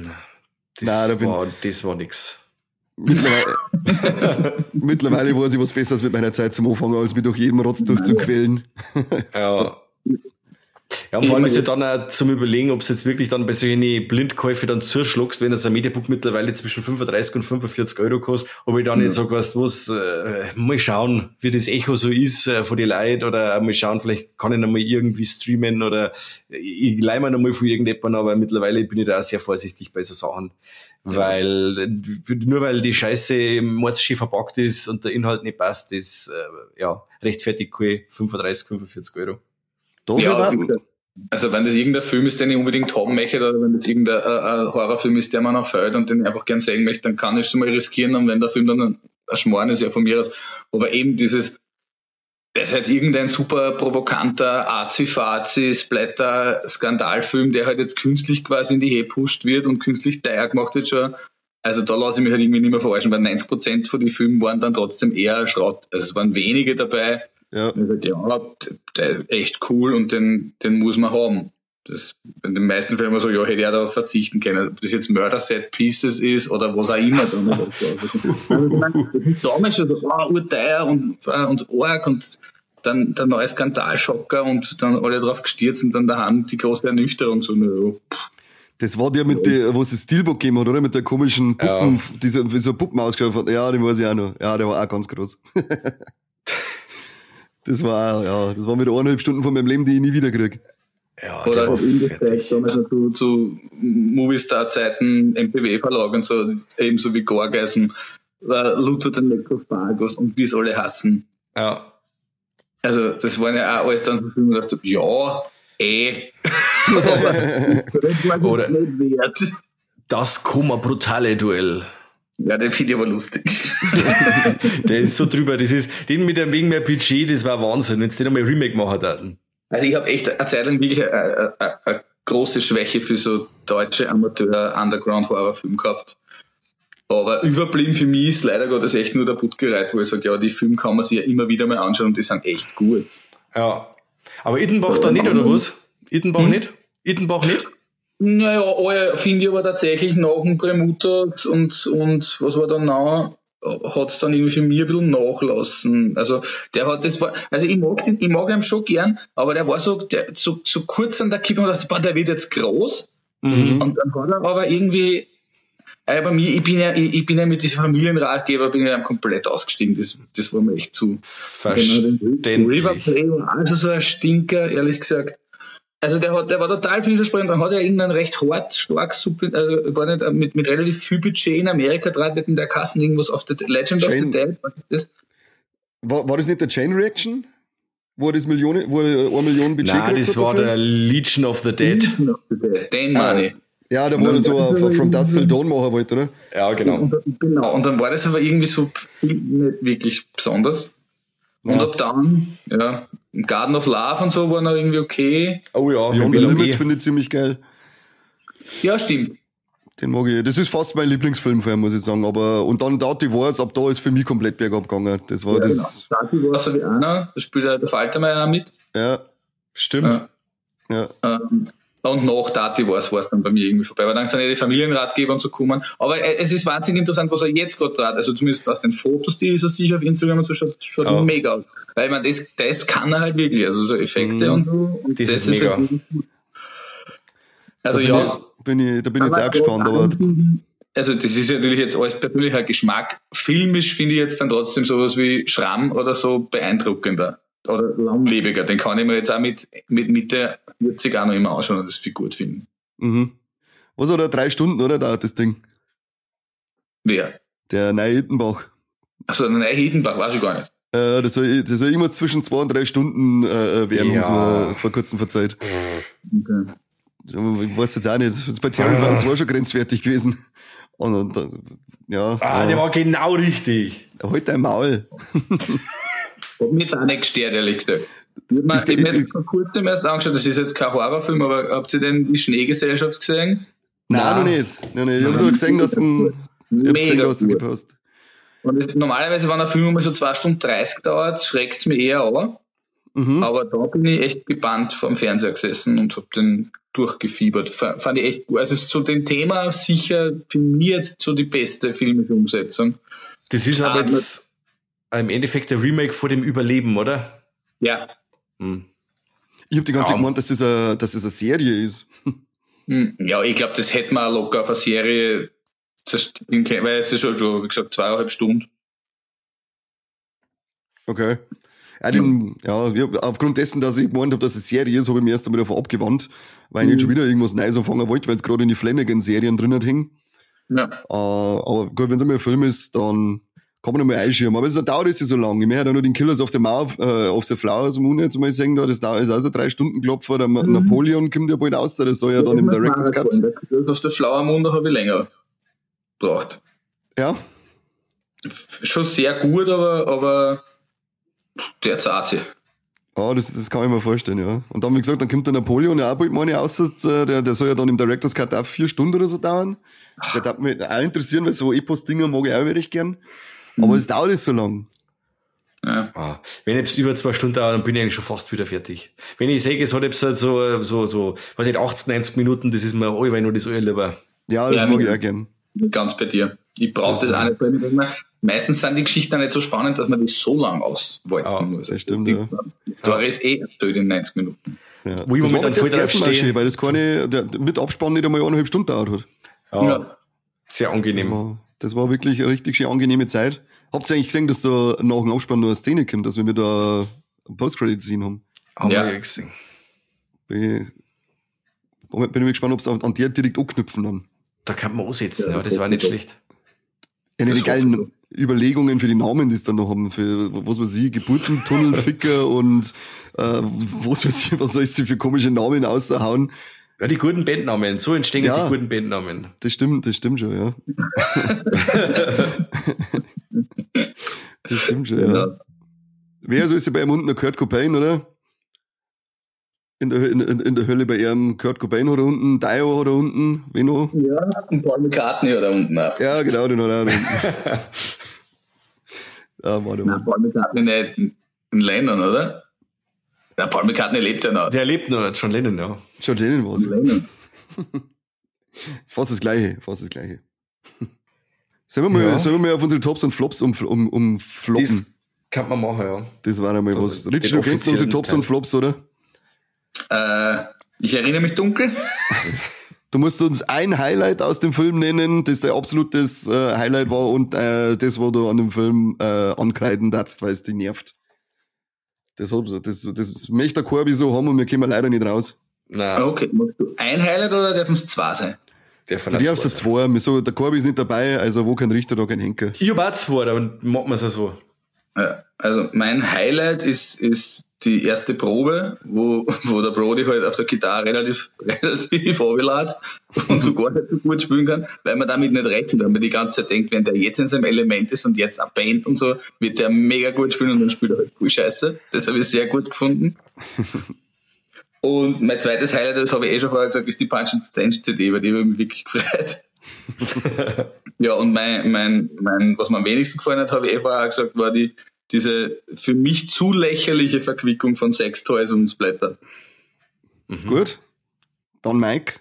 Nein, da war, das war nix. Mittlerweile, mittlerweile weiß ich was Besseres mit meiner Zeit zum Anfang, als mich durch jeden Rotz durchzuquälen. ja. Ja, und vor allem ist ja dann auch zum Überlegen, ob es jetzt wirklich dann bei solchen Blindkäufe dann zuschluckst, wenn das ein Mediabook mittlerweile zwischen 35 und 45 Euro kostet, ob ich dann ja. nicht sage, weißt du was, äh, mal schauen, wie das Echo so ist äh, von den Leuten oder mal schauen, vielleicht kann ich noch mal irgendwie streamen oder ich leih mir noch mal von irgendjemandem, aber mittlerweile bin ich da auch sehr vorsichtig bei so Sachen. Weil nur weil die Scheiße im Mordsschiff verpackt ist und der Inhalt nicht passt, ist äh, ja rechtfertigt 35, 45 Euro. Ja, also wenn das irgendein Film ist, den ich unbedingt haben möchte, oder wenn das irgendein äh, Horrorfilm ist, der mir noch fällt und den ich einfach gern sehen möchte, dann kann ich schon mal riskieren und wenn der Film dann ein, ein Schmarrn ist, ja von mir aus. Aber eben dieses, es ist halt irgendein super provokanter Azi-Fazi, Splatter, Skandalfilm, der halt jetzt künstlich quasi in die Hehe pusht wird und künstlich teuer gemacht wird schon. Also da lasse ich mich halt irgendwie nicht mehr verarschen, weil 90% von den Filmen waren dann trotzdem eher Schrott. Also es waren wenige dabei, ja. Und ich sage, ja, echt cool und den, den muss man haben. Das, in den meisten Fällen so, ja, hätte ich auch darauf verzichten können. Ob das jetzt Murder Set Pieces ist oder was auch immer. Dann also, das ist damals schon, oh, urteuer und, äh, und arg und dann der neue Skandalschocker und dann alle drauf gestürzt und dann daheim die große Ernüchterung. So, na, das war der mit der, wo es das Steelbook gegeben hat, oder? Mit der komischen Puppen, ja. diese, wie so Puppen ausgeschaut hat. Ja, den weiß ich auch noch. Ja, der war auch ganz groß. Das war, ja, das war mit eineinhalb Stunden von meinem Leben, die ich nie wieder kriege. Ja, Oder habe ich gezeigt, noch zu, zu Movistar-Zeiten, MPW-Verlag und so, ebenso wie Gorgeisen, Luther den Necrophagus und wie es alle hassen. Ja. Also, das waren ja auch alles dann so Filme, dass du, ja, eh. das war Oder nicht wert. Das Kummer brutale Duell. Ja, den finde ich aber lustig. der ist so drüber. Das ist, den mit einem wegen mehr Budget, das war Wahnsinn, wenn es den einmal Remake machen hätten. Also ich habe echt eine Zeit lang wirklich eine, eine, eine, große Schwäche für so deutsche Amateur-Underground-Horrorfilme gehabt. Aber überblieben für mich ist leider Gottes echt nur der Puttgereit, wo ich sage, ja, die Filme kann man sich ja immer wieder mal anschauen und die sind echt gut. Ja. Aber Ittenbach da nicht, oder was? Ittenbach hm? nicht? Ittenbach nicht? Naja, alle finde ich aber tatsächlich nach dem Premutter und, und was war dann noch? Hat es dann irgendwie für mich ein bisschen nachlassen. Also der hat das war, also ich mag den, ich mag ihn schon gern, aber der war so, der, so, so kurz an der Kippe und dachte, der wird jetzt groß. Mhm. Und dann hat er aber irgendwie, äh, bei mir, ich bin ja, ich, ich bin ja mit diesem Familienratgeber bin ja komplett ausgestiegen. Das, das war mir echt zu. Verständlich. Riverplay war also so ein Stinker, ehrlich gesagt. Also der, hat, der war total vielversprechend. Dann hat er irgendein recht hart, stark, super, war nicht, äh, mit, mit relativ viel Budget in Amerika dran, in der Kassen irgendwas auf The Legend Chain, of the Dead. Das? War, war das nicht der Chain Reaction? Wo er das Millionen, wo er eine Million Budget Nein, das war dafür? der Legion of the Dead. Legion of the Dead. Den ah, meine Ja, da wurde so ein, From Dust Till Dawn machen wollte, oder? Ja, genau. Und, genau. Und dann war das aber irgendwie so nicht wirklich besonders. Und ab dann, ja, Garden of Love und so war noch irgendwie okay. Oh ja, Beyond the Limits finde ich ziemlich geil. Ja, stimmt. Den mag ich. Das ist fast mein Lieblingsfilm von ihm, muss ich sagen. Aber, und dann Dirty Wars, ab da ist für mich komplett bergab gegangen. Das war ja, das. Genau. Dirty Wars habe ich auch noch. Da spielt der Faltermeier auch mit. Ja. Stimmt. Ja. ja. Ähm, und nach Dati war es dann bei mir irgendwie vorbei. Aber dann sind ja die Familienratgeber und so kommen. Aber äh, es ist wahnsinnig interessant, was er jetzt gerade trat. Also zumindest aus den Fotos, die so sich auf Instagram und so schaut, schaut oh. mega aus. Weil man das, das kann er halt wirklich. Also so Effekte mm. und so. Und das, das ist, mega. Halt Also da ja. Ich, bin ich, da bin ich jetzt auch gespannt, aber. Also das ist natürlich jetzt alles persönlicher Geschmack. Filmisch finde ich jetzt dann trotzdem sowas wie Schramm oder so beeindruckender oder langlebiger. Den kann ich mir jetzt auch mit, mit Mitte 40 auch noch immer anschauen und das viel gut finden. Mhm. Was hat er? Drei Stunden, oder? Dauert das Ding? Wer? Der neue Hittenbach. Achso, der neue Hittenbach, weiß ich gar nicht. Äh, das, soll, das soll immer zwischen zwei und drei Stunden äh, werden, Ja. uns mal vor kurzem verzeiht. Okay. Ich weiß jetzt auch nicht. Das ist bei Terrifier 2 schon grenzwertig gewesen. Und, und äh, ja. Ah, der war genau richtig. Halt dein Maul. Hat mich jetzt auch nicht gestört, ehrlich gesagt. Ich habe mir, jetzt vor kurzem erst angeschaut, das ist jetzt kein Horrorfilm, aber habt ihr denn die Schneegesellschaft gesehen? Nein, Nein. noch nicht. Nein, nein. Ich hab's aber gesehen, dass ein, ich hab's gesehen, Mega dass gepostet. Und das, normalerweise, wenn ein Film mal so 2 Stunden 30 dauert, schreckt es mir eher an. Mhm. Aber da bin ich echt gebannt vom Fernseher gesessen und hab den durchgefiebert. Fa- Fand ich echt gut. Also zu dem Thema sicher für mich jetzt so die beste filmische Umsetzung. Das ist aber Ah, jetzt im Endeffekt der Remake vor dem Überleben, oder? Ja. Hm. Ich hab die ganze Zeit Ja. gemeint, dass das, eine, dass das eine Serie ist. Hm, Ja, ich glaube, das hätte man auch locker auf eine Serie zerstellen können, weil es ist halt schon, wie gesagt, zweieinhalb Stunden. Okay. Ja, den, ja, hab- aufgrund dessen, dass ich gemeint habe, dass es Serie ist, habe ich mich erst einmal davon abgewandt, weil ich Mhm. nicht schon wieder irgendwas Neues anfangen wollte, weil es gerade in die Flanagan-Serien drin hat hängen. Ja. Äh, aber gut, wenn es einmal ein Film ist, dann kann man einmal einschirmen. Aber es dauert jetzt so lang. Ich möchte ja nur den Killers auf der Mauer, äh, auf der Flowers Moon jetzt mal sehen, da, das dauert, ist also drei Stunden Klopfer. Der Mhm. Napoleon kommt ja bald aus, das soll ja dann im Director's Cut. Das auf der Flower Moon, habe ich länger gebraucht. Ja, Schon sehr gut, aber, aber der zahlt sich. Ja, das, das kann ich mir vorstellen, ja. Und dann, wie gesagt, dann kommt der Napoleon ja auch bald meine aus, äh, der, der soll ja dann im Director's Cut auch vier Stunden oder so dauern. Der darf mich auch interessieren, weil so Epos-Dinger mag ich auch wirklich gern. Aber es dauert so lang. Ja. Ah, wenn es über zwei Stunden dauert, dann bin ich eigentlich schon fast wieder fertig. Wenn ich sehe, es hat jetzt halt so, so, so, weiß nicht, 80, 90 Minuten, das ist mir allweil nur das Öl lieber. Ja, das Ja, mag ich auch gern. Ganz bei dir. Ich brauche das auch nicht, mir, meistens sind die Geschichten nicht so spannend, dass man die so lang auswalzen Ja, muss. das stimmt, die, ja. Die Story ist eh erzählt in 90 Minuten. Ja. Wo ich das momentan voll das drauf stehe. weil das keine, der, mit Abspann nicht einmal eineinhalb Stunden dauert hat. Ja, Ja. sehr Das angenehm. Das war wirklich eine richtig schön angenehme Zeit. Habt ihr eigentlich gesehen, dass da nach dem Abspann noch eine Szene kommt, dass wir da Post-Credit-Scene haben? Haben Ja. wir gesehen. Bin ich, bin ich gespannt, ob sie an der direkt anknüpfen dann. Da kann man ansetzen, Ja, ja, das war nicht schlecht. Die Das geilen Überlegungen für die Namen, die es dann noch haben, für was weiß ich, Geburtentunnel, Ficker und äh, was weiß ich, was soll ich sie für komische Namen aushauen. Ja, die guten Bandnamen, so entstehen Ja. die guten Bandnamen. Das stimmt, das stimmt schon, ja. das stimmt schon, ja. Genau. Wer so ist ja bei ihm unten der Kurt Cobain, oder? In der, in, in, der Hölle bei ihrem Kurt Cobain hat er unten, Dio hat er unten, noch? Ja, und Paul McCartney da unten auch. Ja, genau, den hat er auch unten. warte Nein, mal. Paul McCartney nicht in in Lennon, oder? Ja, Paul McCartney lebt ja noch. Der lebt noch, John Lennon, ja. Schon denen was. Fast das Gleiche, fast das Gleiche. Sollen wir mal, Ja. sollen wir mal auf unsere Tops und Flops um, um, um floppen? Das, Das kann man machen, ja. war einmal So, was. Rich, du kennst unsere Tops Teil. und Flops, oder? Äh, ich erinnere mich dunkel. Du musst uns ein Highlight aus dem Film nennen, das dein absolutes äh, Highlight war und äh, das, wo du an dem Film äh, ankreiden darfst, weil es dich nervt. Das, das, das, das möchte der Corby so haben und wir kommen leider nicht raus. Nein, Okay, machst du ein Highlight oder dürfen es zwei sein? der Du darfst verletzt ja zwei, so, der Corby ist nicht dabei, also wo kein Richter, da kein Henker. Ich hab auch zwei, dann machen wir es ja so. Ja, also mein Highlight ist, ist die erste Probe, wo, wo der Brody halt auf der Gitarre relativ, relativ runterlädt und so gar nicht so gut spielen kann, weil man damit nicht rechnet, weil man die ganze Zeit denkt, wenn der jetzt in seinem Element ist und jetzt eine Band und so, wird der mega gut spielen und dann spielt er halt cool Scheiße. Das habe ich sehr gut gefunden. Und mein zweites Highlight, das habe ich eh schon vorher gesagt, ist die Punch and Stench CD, weil die habe ich mich wirklich gefreut. Ja, und mein, mein, mein, was mir am wenigsten gefallen hat, habe ich eh vorher auch gesagt, war die, diese für mich zu lächerliche Verquickung von Sextoys und Splatter. Gut? Dann Mike.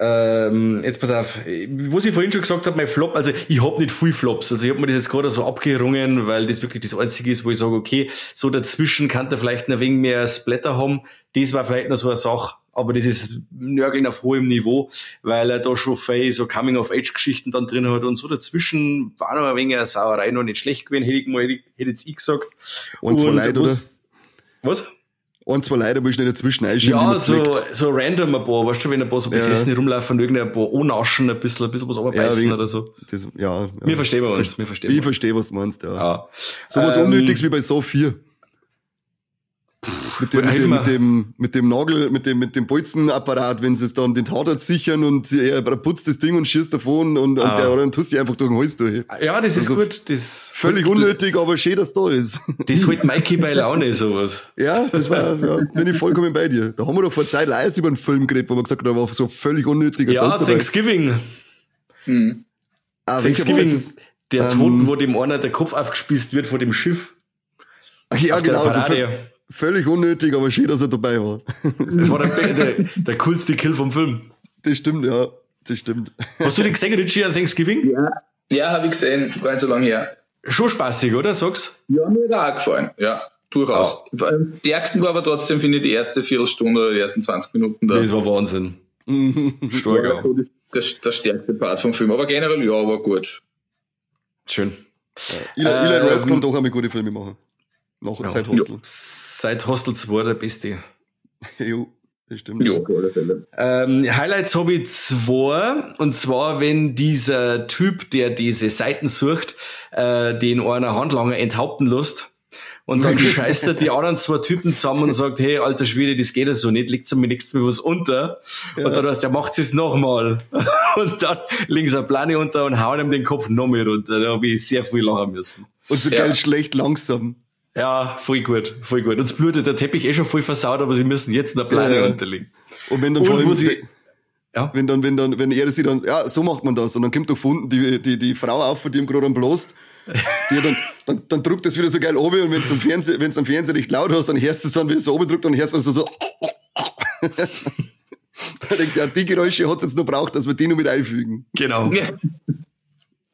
Ähm, jetzt pass auf, was ich vorhin schon gesagt habe, mein Flop, also ich hab nicht viel Flops, also ich hab mir das jetzt gerade so abgerungen, weil das wirklich das Einzige ist, wo ich sage, okay, so dazwischen kann der vielleicht noch ein wenig mehr Splatter haben, das war vielleicht noch so eine Sache, aber das ist Nörgeln auf hohem Niveau, weil er da schon viel so Coming-of-Age-Geschichten dann drin hat und so dazwischen war noch ein wenig eine Sauerei noch nicht schlecht gewesen, hätte ich mal, hätte, ich gesagt. Und zwar Leute, oder? Was? Ein, zwei Leute muss ich nicht dazwischen einschieben. Ja, so, so random ein paar, weißt du, wenn ein paar so besessen ja. rumlaufen, irgendein paar annaschen, ein bisschen, ein bisschen was runterbeißen ja, oder so. Das, ja, ja. Wir verstehen wir uns, wir verstehen Ich verstehe, was du meinst, ja. ja. So was ähm, Unnötiges wie bei So 4. Mit dem, mit dem, mit dem, mit dem Nagel, mit dem, mit dem Bolzenapparat, wenn sie es dann den Tatort sichern und er putzt das Ding und schießt davon und, ah. und der anderen tust dich einfach durch den Hals durch. Ja, das ist also gut. Das völlig unnötig, aber schön, dass da ist. Das holt Mikey bei Laune, sowas. Ja, das war, ja, bin ich vollkommen bei dir. Da haben wir doch vor Zeit live über einen Film geredet, wo wir gesagt haben, da war so völlig unnötiger Ja, Tod Thanksgiving. Hm. Ah, Thanksgiving, der ähm, Toten, wo dem einer der Kopf aufgespießt wird vor dem Schiff. Ach ja, genau. So völlig unnötig, aber schön, dass er dabei war. Das war der, der, der coolste Kill vom Film. Das stimmt, ja. Das stimmt. Hast du den gesehen, Richie, an Thanksgiving? Ja, ja habe ich gesehen. Gar nicht so lange her. Schon spaßig, oder? Sag's? Ja, mir hat auch gefallen. Ja, durchaus. Ah. Am stärksten war aber trotzdem, finde ich, die erste Viertelstunde oder die ersten 20 Minuten da. Das war Wahnsinn. Stark, ja. Das, das stärkste Part vom Film. Aber generell, ja, war gut. Schön. Ja. Eli, Eli ähm, kann doch einmal gute Filme machen. Noch ja. seit Hostel. Seit Hostel 2 der beste. jo, das stimmt. Jo, auf alle Fälle. Ähm, Highlights habe ich zwei. Und zwar, wenn dieser Typ, der diese Seiten sucht, äh, den einer Handlanger enthaupten lässt. Und dann scheißt er die anderen zwei Typen zusammen und sagt, hey, alter Schwede, das geht ja so nicht, legt mir nichts mehr was unter. Ja. Und dann heißt er, macht es nochmal. Und dann sie eine Plane unter und hauen ihm den Kopf noch mehr runter. Da habe ich sehr viel lachen müssen. Und so ja. geil schlecht langsam. Ja, voll gut, voll gut. Uns blutet der Teppich eh schon voll versaut, aber sie müssen jetzt eine Plane ja, unterlegen. Und wenn dann und, vor allem, sie, ja? wenn dann, wenn dann, wenn er sie dann, ja, so macht man das. Und dann kommt doch unten die, die, die Frau auf, von die ihm gerade am bloßt. Die dann, dann, dann drückt das wieder so geil oben und wenn es am Fernseher, wenn es am Fernseher nicht laut hast, dann hörst du es dann wieder so oben drückt und hörst du so, so da denkt ja, die Geräusche hat es jetzt noch braucht, dass wir die noch mit einfügen. Genau.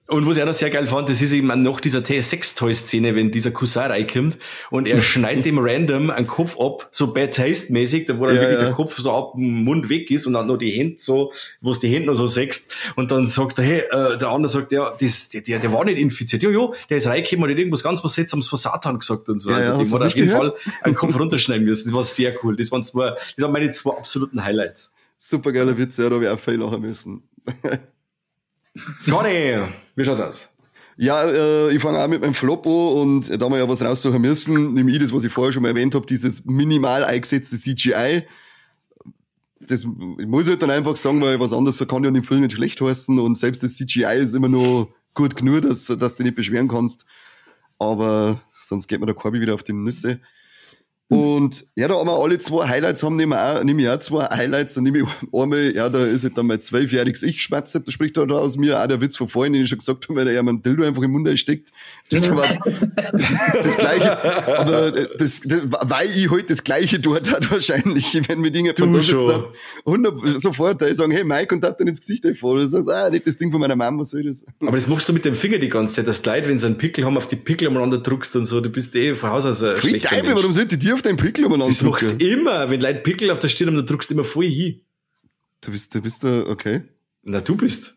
Und was ich auch noch sehr geil fand, das ist eben noch dieser Sextoy-Szene, wenn dieser Cousin reinkommt und er schneidet dem random einen Kopf ab, so Bad Taste-mäßig, da wo dann ja, wirklich ja. der Kopf so ab dem Mund weg ist und dann noch die Hände so, wo es die Hände noch so sext und dann sagt er, hey, äh, der andere sagt, ja, das, der, der war nicht infiziert. Jo, jo, der ist reingekommen und hat irgendwas ganz was haben von Satan gesagt und so. Ja, also dem hat auf jeden Fall einen Kopf runterschneiden müssen. Das war sehr cool. Das waren zwei, das waren meine zwei absoluten Highlights. Super geiler Witz, ja, da habe ich auch viel lachen müssen. Conny, wie schaut's aus? Ja, äh, ich fange auch mit meinem Flop an und da wir ja was raussuchen müssen, nehme ich das, was ich vorher schon mal erwähnt habe, dieses minimal eingesetzte CGI. Das ich muss halt dann einfach sagen, weil was anderes kann ja dem Film nicht schlecht heißen und selbst das CGI ist immer nur gut genug, dass, dass du dich nicht beschweren kannst. Aber sonst geht mir der Korbi wieder auf die Nüsse. Und ja, da haben wir alle zwei Highlights haben, nehmen wir auch, nehme ich auch zwei Highlights. Dann nehme ich einmal, ja, da ist halt dann mein zwölfjähriges Ich schmatzt, da spricht da aus mir auch der Witz von vorhin, den ich schon gesagt habe, weil er mein Dildo einfach im Mund einsteckt. Das war das, das Gleiche. Aber das, das, weil ich halt das Gleiche dort hat wahrscheinlich, wenn mir Dinge von da hat, 100, sofort, da ich sagen, hey Mike, und hat dann ins Gesicht einfach. Du sagst, ah, nicht das Ding von meiner Mama, was soll das? Aber das machst du mit dem Finger die ganze Zeit, das Leid, wenn sie einen Pickel haben, auf die Pickel umeinander druckst und so, du bist eh von Haus aus ein schlechter Teufel, warum sollte ich dir auf deinen Pickel umeinander Das machst du immer. Wenn Leute Pickel auf der Stirn haben, dann drückst du immer voll hin. Du bist, du bist da, okay. Na, du bist.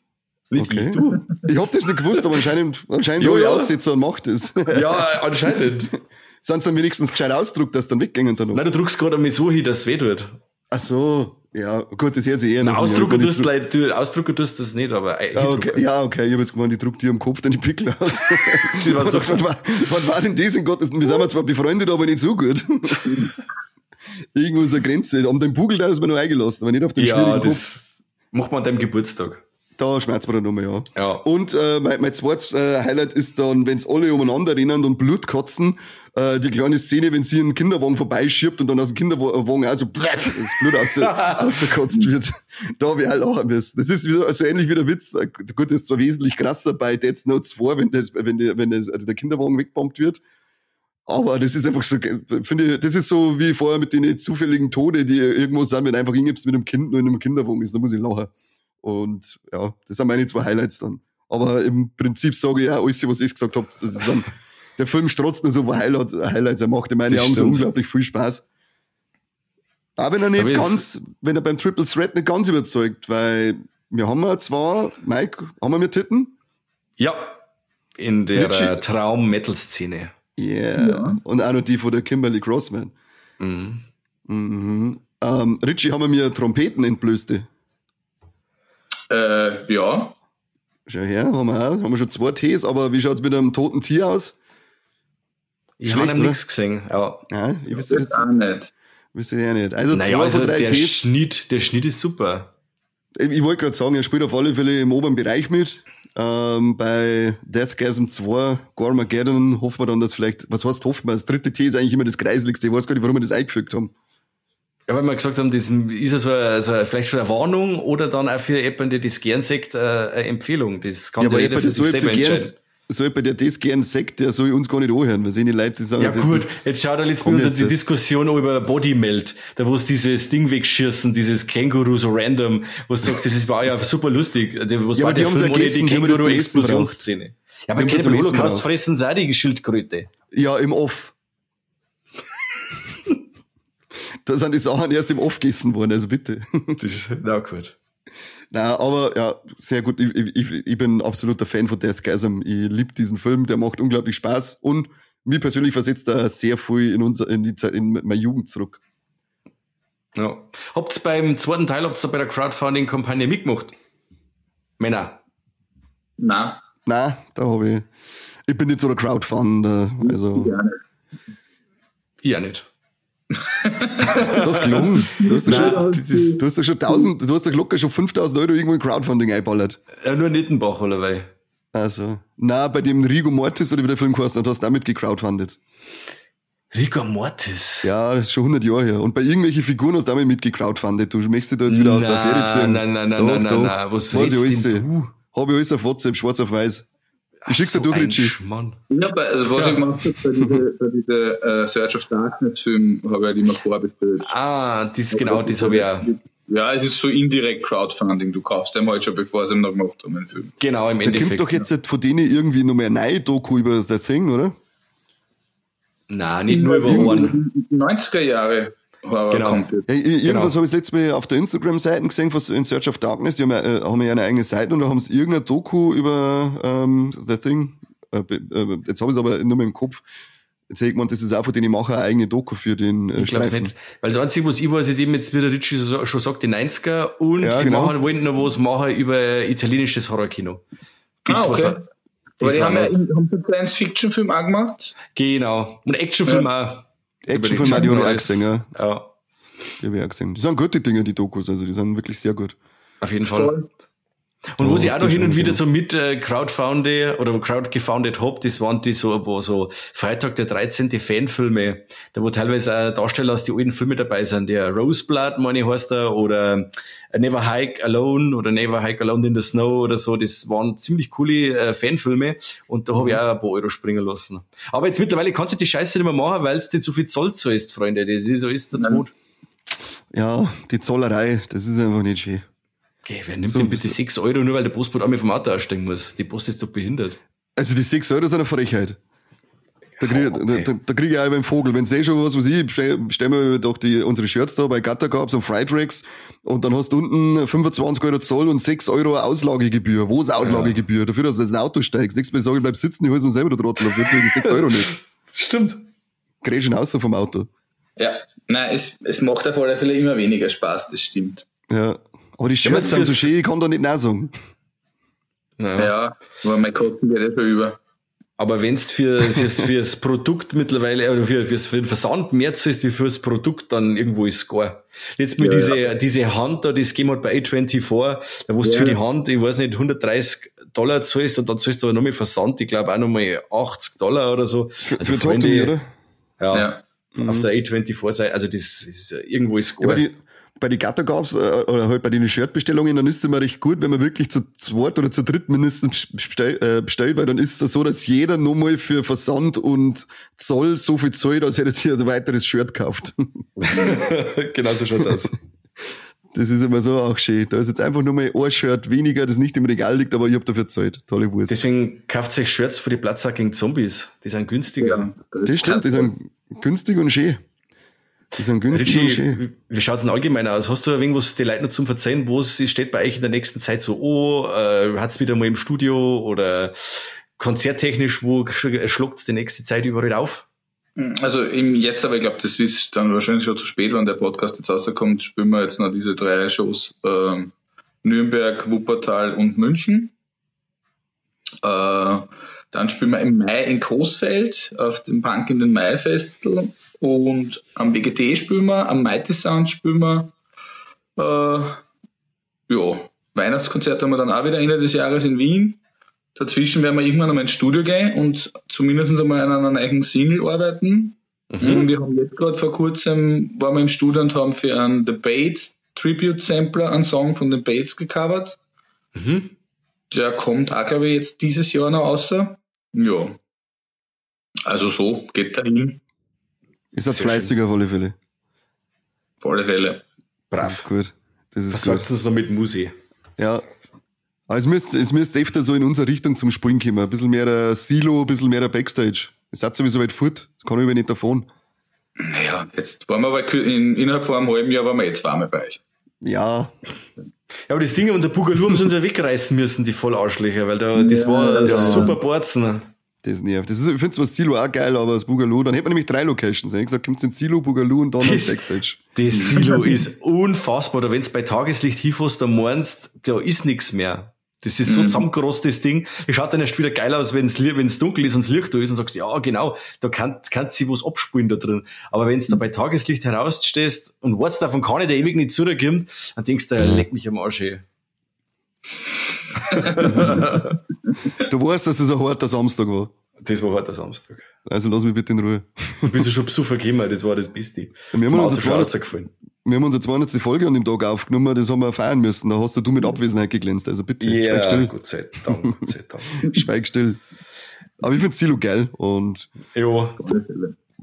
Nicht okay. ich, du. Ich hab das nicht gewusst, aber anscheinend, anscheinend jo, ja. Aussitzer und macht das. Ja, anscheinend. Sind dann wenigstens gescheit ausdruckt, dass dann weggehen dann? Nein, du drückst gerade einmal so hin, dass es weh tut. Ach so. Ja, gut, das hört sich eher nach. Ausdrucken tust, du, Ausdrucken tust das nicht, aber. Äh, ja, okay, ja, okay, ich hab jetzt gemeint, ich druck dir am Kopf deine Pickel aus. was, was, war, was war denn das in Gottes? Wir sind zwar befreundet, aber nicht so gut. Irgendwo ist eine Grenze. An dem Bugel, da ist man noch eingelassen, aber nicht auf den Ja, das macht man an deinem Geburtstag. Da schmerzt man dann nochmal, ja. ja. Und äh, mein, mein zweites äh, Highlight ist dann, wenn's alle umeinander rennen und Blut kotzen, äh, die kleine Szene, wenn sie einen Kinderwagen vorbeischiebt und dann aus dem Kinderwagen also das Blut raus, rausgekotzt wird. Da habe ich halt auch müssen. Das ist so also ähnlich wie der Witz. Gut, das ist zwar wesentlich krasser bei Dead Notes 2, wenn, das, wenn, der, wenn das, der Kinderwagen wegbombt wird. Aber das ist einfach so, finde ich, das ist so wie vorher mit den zufälligen Tode, die irgendwo sind, wenn einfach hingibst mit einem Kind nur in einem Kinderwagen ist, da muss ich lachen. Und ja, das sind meine zwei Highlights dann. Aber im Prinzip sage ich ja, alles, was ich gesagt habe, das ist dann, der Film strotzt nur so Highlights, Highlights er macht in meinen Augen so unglaublich viel Spaß. Aber wenn er nicht Aber es- ganz, wenn er beim Triple Threat nicht ganz überzeugt, weil wir haben ja zwar, Mike, haben wir mit Titten? Ja, in der äh, Traum-Metal-Szene. Yeah. Und auch noch die von der Kimberly Crossman. Mhm. Mhm. Ähm, Richie, haben wir mir Trompeten entblößte? Äh, ja. Schau her, haben wir auch. Haben wir schon zwei Tees, aber wie schaut's mit einem toten Tier aus? Ich habe nichts gesehen. Ja. Ja, ich wüsste jetzt, auch nicht. wüsste ja nicht. Also Naja, zwei also von drei der Tees. Schnitt, der Schnitt ist super. Ich, ich wollte gerade sagen, er spielt auf alle Fälle im oberen Bereich mit. Ähm, bei Deathgasm 2, Gormageddon, hoffen wir dann, dass vielleicht, was heißt hoffen wir, das dritte T ist eigentlich immer das Kreiseligste. Ich weiß gar nicht, warum wir das eingefügt haben. Ja, weil wir gesagt haben, das ist ja so, eine, so eine, vielleicht schon eine Warnung oder dann auch für jemanden, der das gern sagt, äh, eine Empfehlung. Das kann Ja, aber jeder für sich selber entscheiden. So jemand, der das gern sagt, der soll uns gar nicht anhören. Wir sehen die Leute, die sagen, Ja gut, das- jetzt schau dir jetzt bei uns jetzt. die Diskussion über Bodymelt, da wo es dieses Ding wegschießen, dieses Känguru so random, wo du sagst, das ist, war ja super lustig. Was Ja, war aber die der haben's Film ohne die haben Känguru-Explosionsszene? Ja, aber haben zum Essen Holocaust fressen sie auch die Schildkröte. Ja, im Off. da sind die Sachen erst im Off gegessen worden, also bitte. Das ist, na gut. Na, aber ja, sehr gut. Ich, ich, ich bin ein absoluter Fan von Deathgasm. Ich liebe diesen Film, der macht unglaublich Spaß und mir persönlich versetzt er sehr viel in unser, in die Zeit, in meine Jugend zurück. Ja. Habt's beim zweiten Teil, habt's da bei der Crowdfunding-Kampagne mitgemacht? Männer. Na, Na, da habe ich, ich bin nicht so der Crowdfunder, also, ja nicht. Ich auch nicht. Doch gelungen. Du hast doch schon, du hast doch schon 1000, du hast doch locker schon 5000 Euro irgendwo in Crowdfunding einballert. ja, nur Nittenbach, oder weil? Also, na, bei dem Rigo Mortis oder wie der Film hat, hast du damit gecrowdfundet. Rigor Mortis. Ja, schon 100 Jahre her. Und bei irgendwelchen Figuren hast du damit mitgecrowdfundet. Du möchtest dich da jetzt wieder aus der Nein, Affäre ziehen. nein, nein, nein, nein, nein, nein. Was Weiß ich redst alles. du? Habe ich alles auf WhatsApp, schwarz auf weiß. Ich schick's dir so durch, ein Richie. Schmarrn. Ja, bei, also was Ja. ich gemacht habe, bei diesem bei diese, äh, Search of Darkness Film, habe ich halt immer vorbestellt. Ah, das, genau, das habe ich auch. Ja, es ist so indirekt Crowdfunding. Du kaufst den halt schon, bevor sie ihn noch gemacht haben, den Film. Genau, im Da kommt Endeffekt. doch jetzt von denen irgendwie noch mehr neue Doku über The Thing, oder? Nein, nicht nur über einen. 90er Jahre Horror Genau. Ja, irgendwas Genau. habe ich das letzte Mal auf der Instagram-Seite gesehen von In Search of Darkness. Die haben ja, äh, haben ja eine eigene Seite und da haben sie irgendeine Doku über ähm, The Thing. Äh, äh, jetzt habe ich es aber nur mehr im Kopf. Jetzt hätte ich gemeint, das ist auch von denen, die machen eine eigene Doku für den äh, Ich glaube Streifen. nicht. Weil das Einzige, was ich weiß, ist eben jetzt, wie der Ritchie so- schon sagt, die 90er und Ja, sie genau. machen, wollten noch was machen über italienisches Horrorkino. Die Ah, okay. Aber die haben ja haben sie einen Science-Fiction-Film auch gemacht. Genau. Und Actionfilm auch. Die ich auch Norris. gesehen, ja. Ja, Die gesehen. Die sind gute Dinge, die Dokus, also die sind wirklich sehr gut. auf jeden Fall. Voll. Und wo Oh, ich auch noch hin und wieder so mit äh, crowdfounded oder crowdgefoundet hab, das waren die so, wo so Freitag der 13. Fanfilme, da wo teilweise auch Darsteller aus den alten Filmen dabei sind. Der Roseblood, meine ich, heißt er, oder Never Hike Alone oder Never Hike Alone in the Snow oder so. Das waren ziemlich coole äh, Fanfilme und da habe ich auch ein paar Euro springen lassen. Aber jetzt mittlerweile kannst du die Scheiße nicht mehr machen, weil es dir zu viel Zoll zahlst, Freunde. Das ist, so ist der. Tod. Ja, die Zollerei, das ist einfach nicht schön. Okay, wer nimmt So- denn bitte so- 6 Euro, nur weil der Postbote einmal vom Auto aussteigen muss? Die Post ist doch behindert. Also die 6 Euro sind eine Frechheit. Da kriege okay. da, da krieg ich auch beim Vogel. Wenn eh schon was, was ich, bestellen wir doch die, unsere Shirts da bei Gatter gab's und Fried Racks und dann hast du unten 25 Euro Zoll und 6 Euro Auslagegebühr. Wo ist Auslagegebühr? Dafür, dass du ins Auto steigst. Nächstes Mal sage ich, bleib sitzen, ich hol's mir selber, der Trottel. Dafür zahl ich die 6 Euro nicht. Stimmt. Grätschen aus vom Auto. Ja, nein, es, es macht auf alle Fälle immer weniger Spaß, das stimmt. Ja. Aber die Shirts sind so schön, ich kann da nicht nein sagen. Ja. Ja, aber mein Kotzen geht ja schon über. Aber wenn's für, fürs, fürs Produkt mittlerweile, oder für, fürs, für den Versand mehr zahlst wie fürs Produkt, dann irgendwo ist es gar. Letztes Mal Ja, diese, diese Hand da, das gehen halt bei A24, da wo du Ja. für die Hand, ich weiß nicht, 130 Dollar zahlst und dann zahlst du aber nochmal Versand, ich glaube auch nochmal 80 Dollar oder so. Also für Me, oder? Ja, Ja. auf der A24-Seite, also das ist, irgendwo ist es Ja, gar. Bei, die Gatter gab's äh, oder halt bei den Shirtbestellungen, dann ist es immer recht gut, wenn man wirklich zu zweit oder zu dritt mindestens bestell, äh, bestellt, weil dann ist es so, dass jeder nochmal für Versand und Zoll so viel zahlt, als hätte er sich ein weiteres Shirt gekauft. genau so schaut's aus. Das ist immer so auch schön. Da ist jetzt einfach nur mal ein Shirt weniger, das nicht im Regal liegt, aber ich hab dafür gezahlt. Tolle Wurst. Deswegen kauft euch Shirts für die Platzsack gegen Zombies. Die sind günstiger. das stimmt, die sind günstig und schön. Die sind günstig. Richie, wie schaut denn allgemein aus? Hast du irgendwas die Leute noch zum Verzeihen, wo es steht bei euch in der nächsten Zeit so, oh, äh, hat's wieder mal im Studio oder konzerttechnisch, wo schluckt's die nächste Zeit überall auf? Also im jetzt, aber ich glaube, das ist dann wahrscheinlich schon zu spät, wenn der Podcast jetzt rauskommt, spielen wir jetzt noch diese drei Shows. Ähm, Nürnberg, Wuppertal und München. Äh, dann spielen wir im Mai in Coesfeld auf dem Punk in den Mai Festival und am WGT spielen wir, am Mighty Sound spielen wir. Äh, ja, Weihnachtskonzert haben wir dann auch wieder Ende des Jahres in Wien. Dazwischen werden wir irgendwann einmal ins Studio gehen und zumindest einmal an einer neuen Single arbeiten. Mhm. Wir haben jetzt gerade vor kurzem, waren wir im Studio und haben für einen The Bates Tribute Sampler einen Song von The Bates gecovert. Mhm. Der kommt auch, glaube ich, jetzt dieses Jahr noch außer. Ja. Also so, geht dahin. Ist das fleißiger auf alle Fälle? Auf alle Fälle. Brav. Das ist gut. Das ist Was gut. sagt das noch mit Musi? Ja. Aber es müsste, es müsste öfter so in unsere Richtung zum Spielen kommen. Ein bisschen mehr der Silo, ein bisschen mehr der Backstage. Es hat sowieso weit fort. Das kann ich aber nicht davon. Naja, jetzt waren wir aber in, innerhalb von einem halben Jahr waren wir jetzt zweimal bei euch. Ja. Ja, aber das Ding, unser Bugaloo haben sie uns ja wegreißen müssen, die Vollarschlöcher, weil da, das Ja, war ja. super Borzen. Das nervt. Das ist, ich finde zwar das Silo auch geil, aber das Boogaloo, dann hätte man nämlich drei Locations. Ich gesagt, kommt ins Silo, Boogaloo und dann Das- Backstage. Das Silo ist unfassbar. Da wenn du bei Tageslicht hinfährst, dann meinst, da ist nichts mehr. Das ist so zusammengerosst, das Ding. Es schaut dann erst wieder geil aus, wenn es dunkel ist und das Licht da ist und sagst, ja, genau, da kann, kannst du was abspulen da drin. Aber wenn du da bei Tageslicht herausstehst und wartest davon ich der ewig nicht zurückkommt, dann denkst du, leck mich am Arsch, ey. Du weißt, dass es ein harter Samstag war. Das war heute Samstag. Also lass mich bitte in Ruhe. Du bist ja schon besuchen gekommen, das war das Beste. Wir haben Vom uns Auto jetzt schon zwar- rausgefallen. Wir haben unsere 200. Folge an dem Tag aufgenommen, das haben wir feiern müssen. Da hast du mit Abwesenheit geglänzt. Also bitte, schweig Ja, still. Gott sei Dank, Gott sei Dank. Schweig still. Aber ich finde Silo geil und Ja,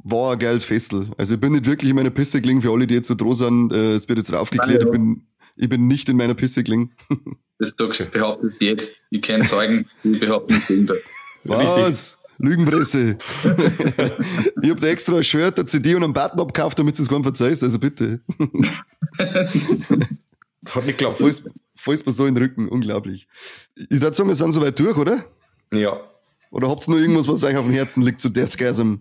war ein geiles Festel. Also ich bin nicht wirklich in meiner Pisse gelingen, für alle, die jetzt so droh sind, äh, es wird jetzt aufgeklärt, Nein, ja. ich bin, ich bin nicht in meiner Pisse gelingen. Das sagst, behauptet jetzt. Ich kenne Zeugen, die behaupten das Gegenteil. Was? Lügenpresse. ich hab da extra ein Shirt, eine CD und einen Button abgekauft, damit du es gar nicht verzeihst, also bitte. das hat nicht geklappt. Falls, falls mir so in den Rücken, unglaublich. Ich würde sagen, wir sind soweit durch, oder? Ja. Oder habt ihr noch irgendwas, was euch auf dem Herzen liegt zu Deathgasm?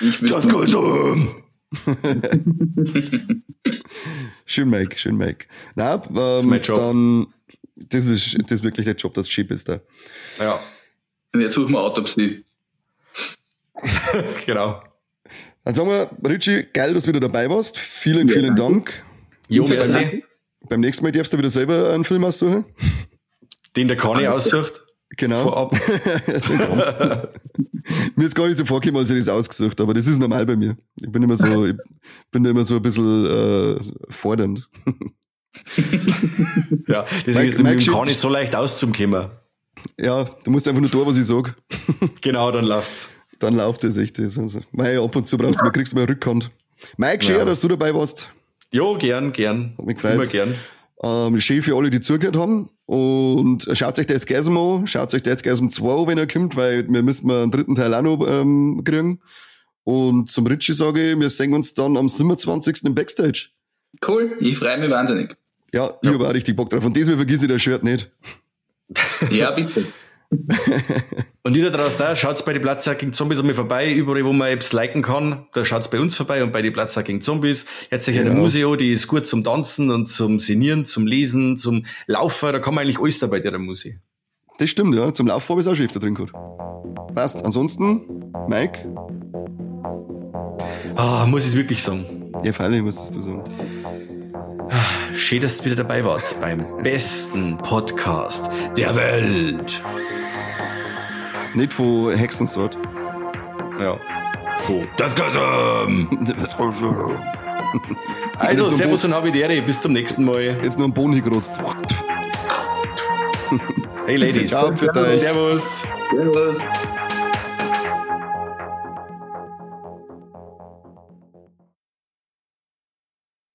Ich will Deathgasm! schön, Mike, schön, Mike. Na, ähm, ist mein Job. dann, das ist, das ist wirklich der Job, das Chip ist da. Ja, Und jetzt suchen wir Autopsie. genau. Dann sagen wir, Richie, geil, dass du wieder dabei warst. Vielen, Ja, vielen danke. Dank. Jo, merci. Beim nächsten Mal darfst du wieder selber einen Film aussuchen. Den der Conny aussucht. Genau. Vorab. So ein Kampf. mir ist gar nicht so vorgekommen, als ich das ausgesucht habe, aber das ist normal bei mir. Ich bin immer so, ich bin da immer so ein bisschen äh, fordernd. Ja, deswegen ist dem schickt- Conny so leicht auszukommen. Ja, du musst einfach nur tun, was ich sag. Genau, dann läuft's. Dann läuft das echt. Also, mei, ab und zu brauchst du mal, kriegst du mal eine Rückhand. Mike, schön, Ja. dass du dabei warst. Jo, gern, gern. Hat mich gefreut. Immer gern. Ähm, schön für alle, die zugehört haben. Und schaut euch Deathgasm an. Schaut euch Deathgasm 2 an, wenn er kommt, weil wir müssen mal einen dritten Teil auch noch ähm, kriegen. Und zum Ritchie sage ich, wir sehen uns dann am 27. im Backstage. Cool, ich freue mich wahnsinnig. Ja, ich habe auch richtig Bock drauf. Und diesmal vergiss ich das Shirt nicht. Ja, bitte. Und ihr da draußen da, schaut's bei die Platzsackigen Zombies einmal vorbei, überall, wo man Apps liken kann. Da schaut's bei uns vorbei und bei die Platzsackigen Zombies. Jetzt sich eine Genau. Museo, die ist gut zum Tanzen und zum Sinieren, zum Lesen, zum Laufen. Da kann man eigentlich alles dabei, der Musik. Das stimmt, ja. Zum Lauf habe ich auch schon öfter drin gehabt. Passt. Ansonsten, Mike, Ah, muss ich wirklich sagen. ja, freilich musstest du sagen. Schön, dass ihr wieder dabei wart beim besten Podcast der Welt. Nicht von Hexensword. Ja. Froh. Das Gasam. Also, Servus und Habitäre. Bis zum nächsten Mal. Jetzt noch einen Boden hingerotzt. Hey, Ladies. Ciao, für euch. Servus. Servus.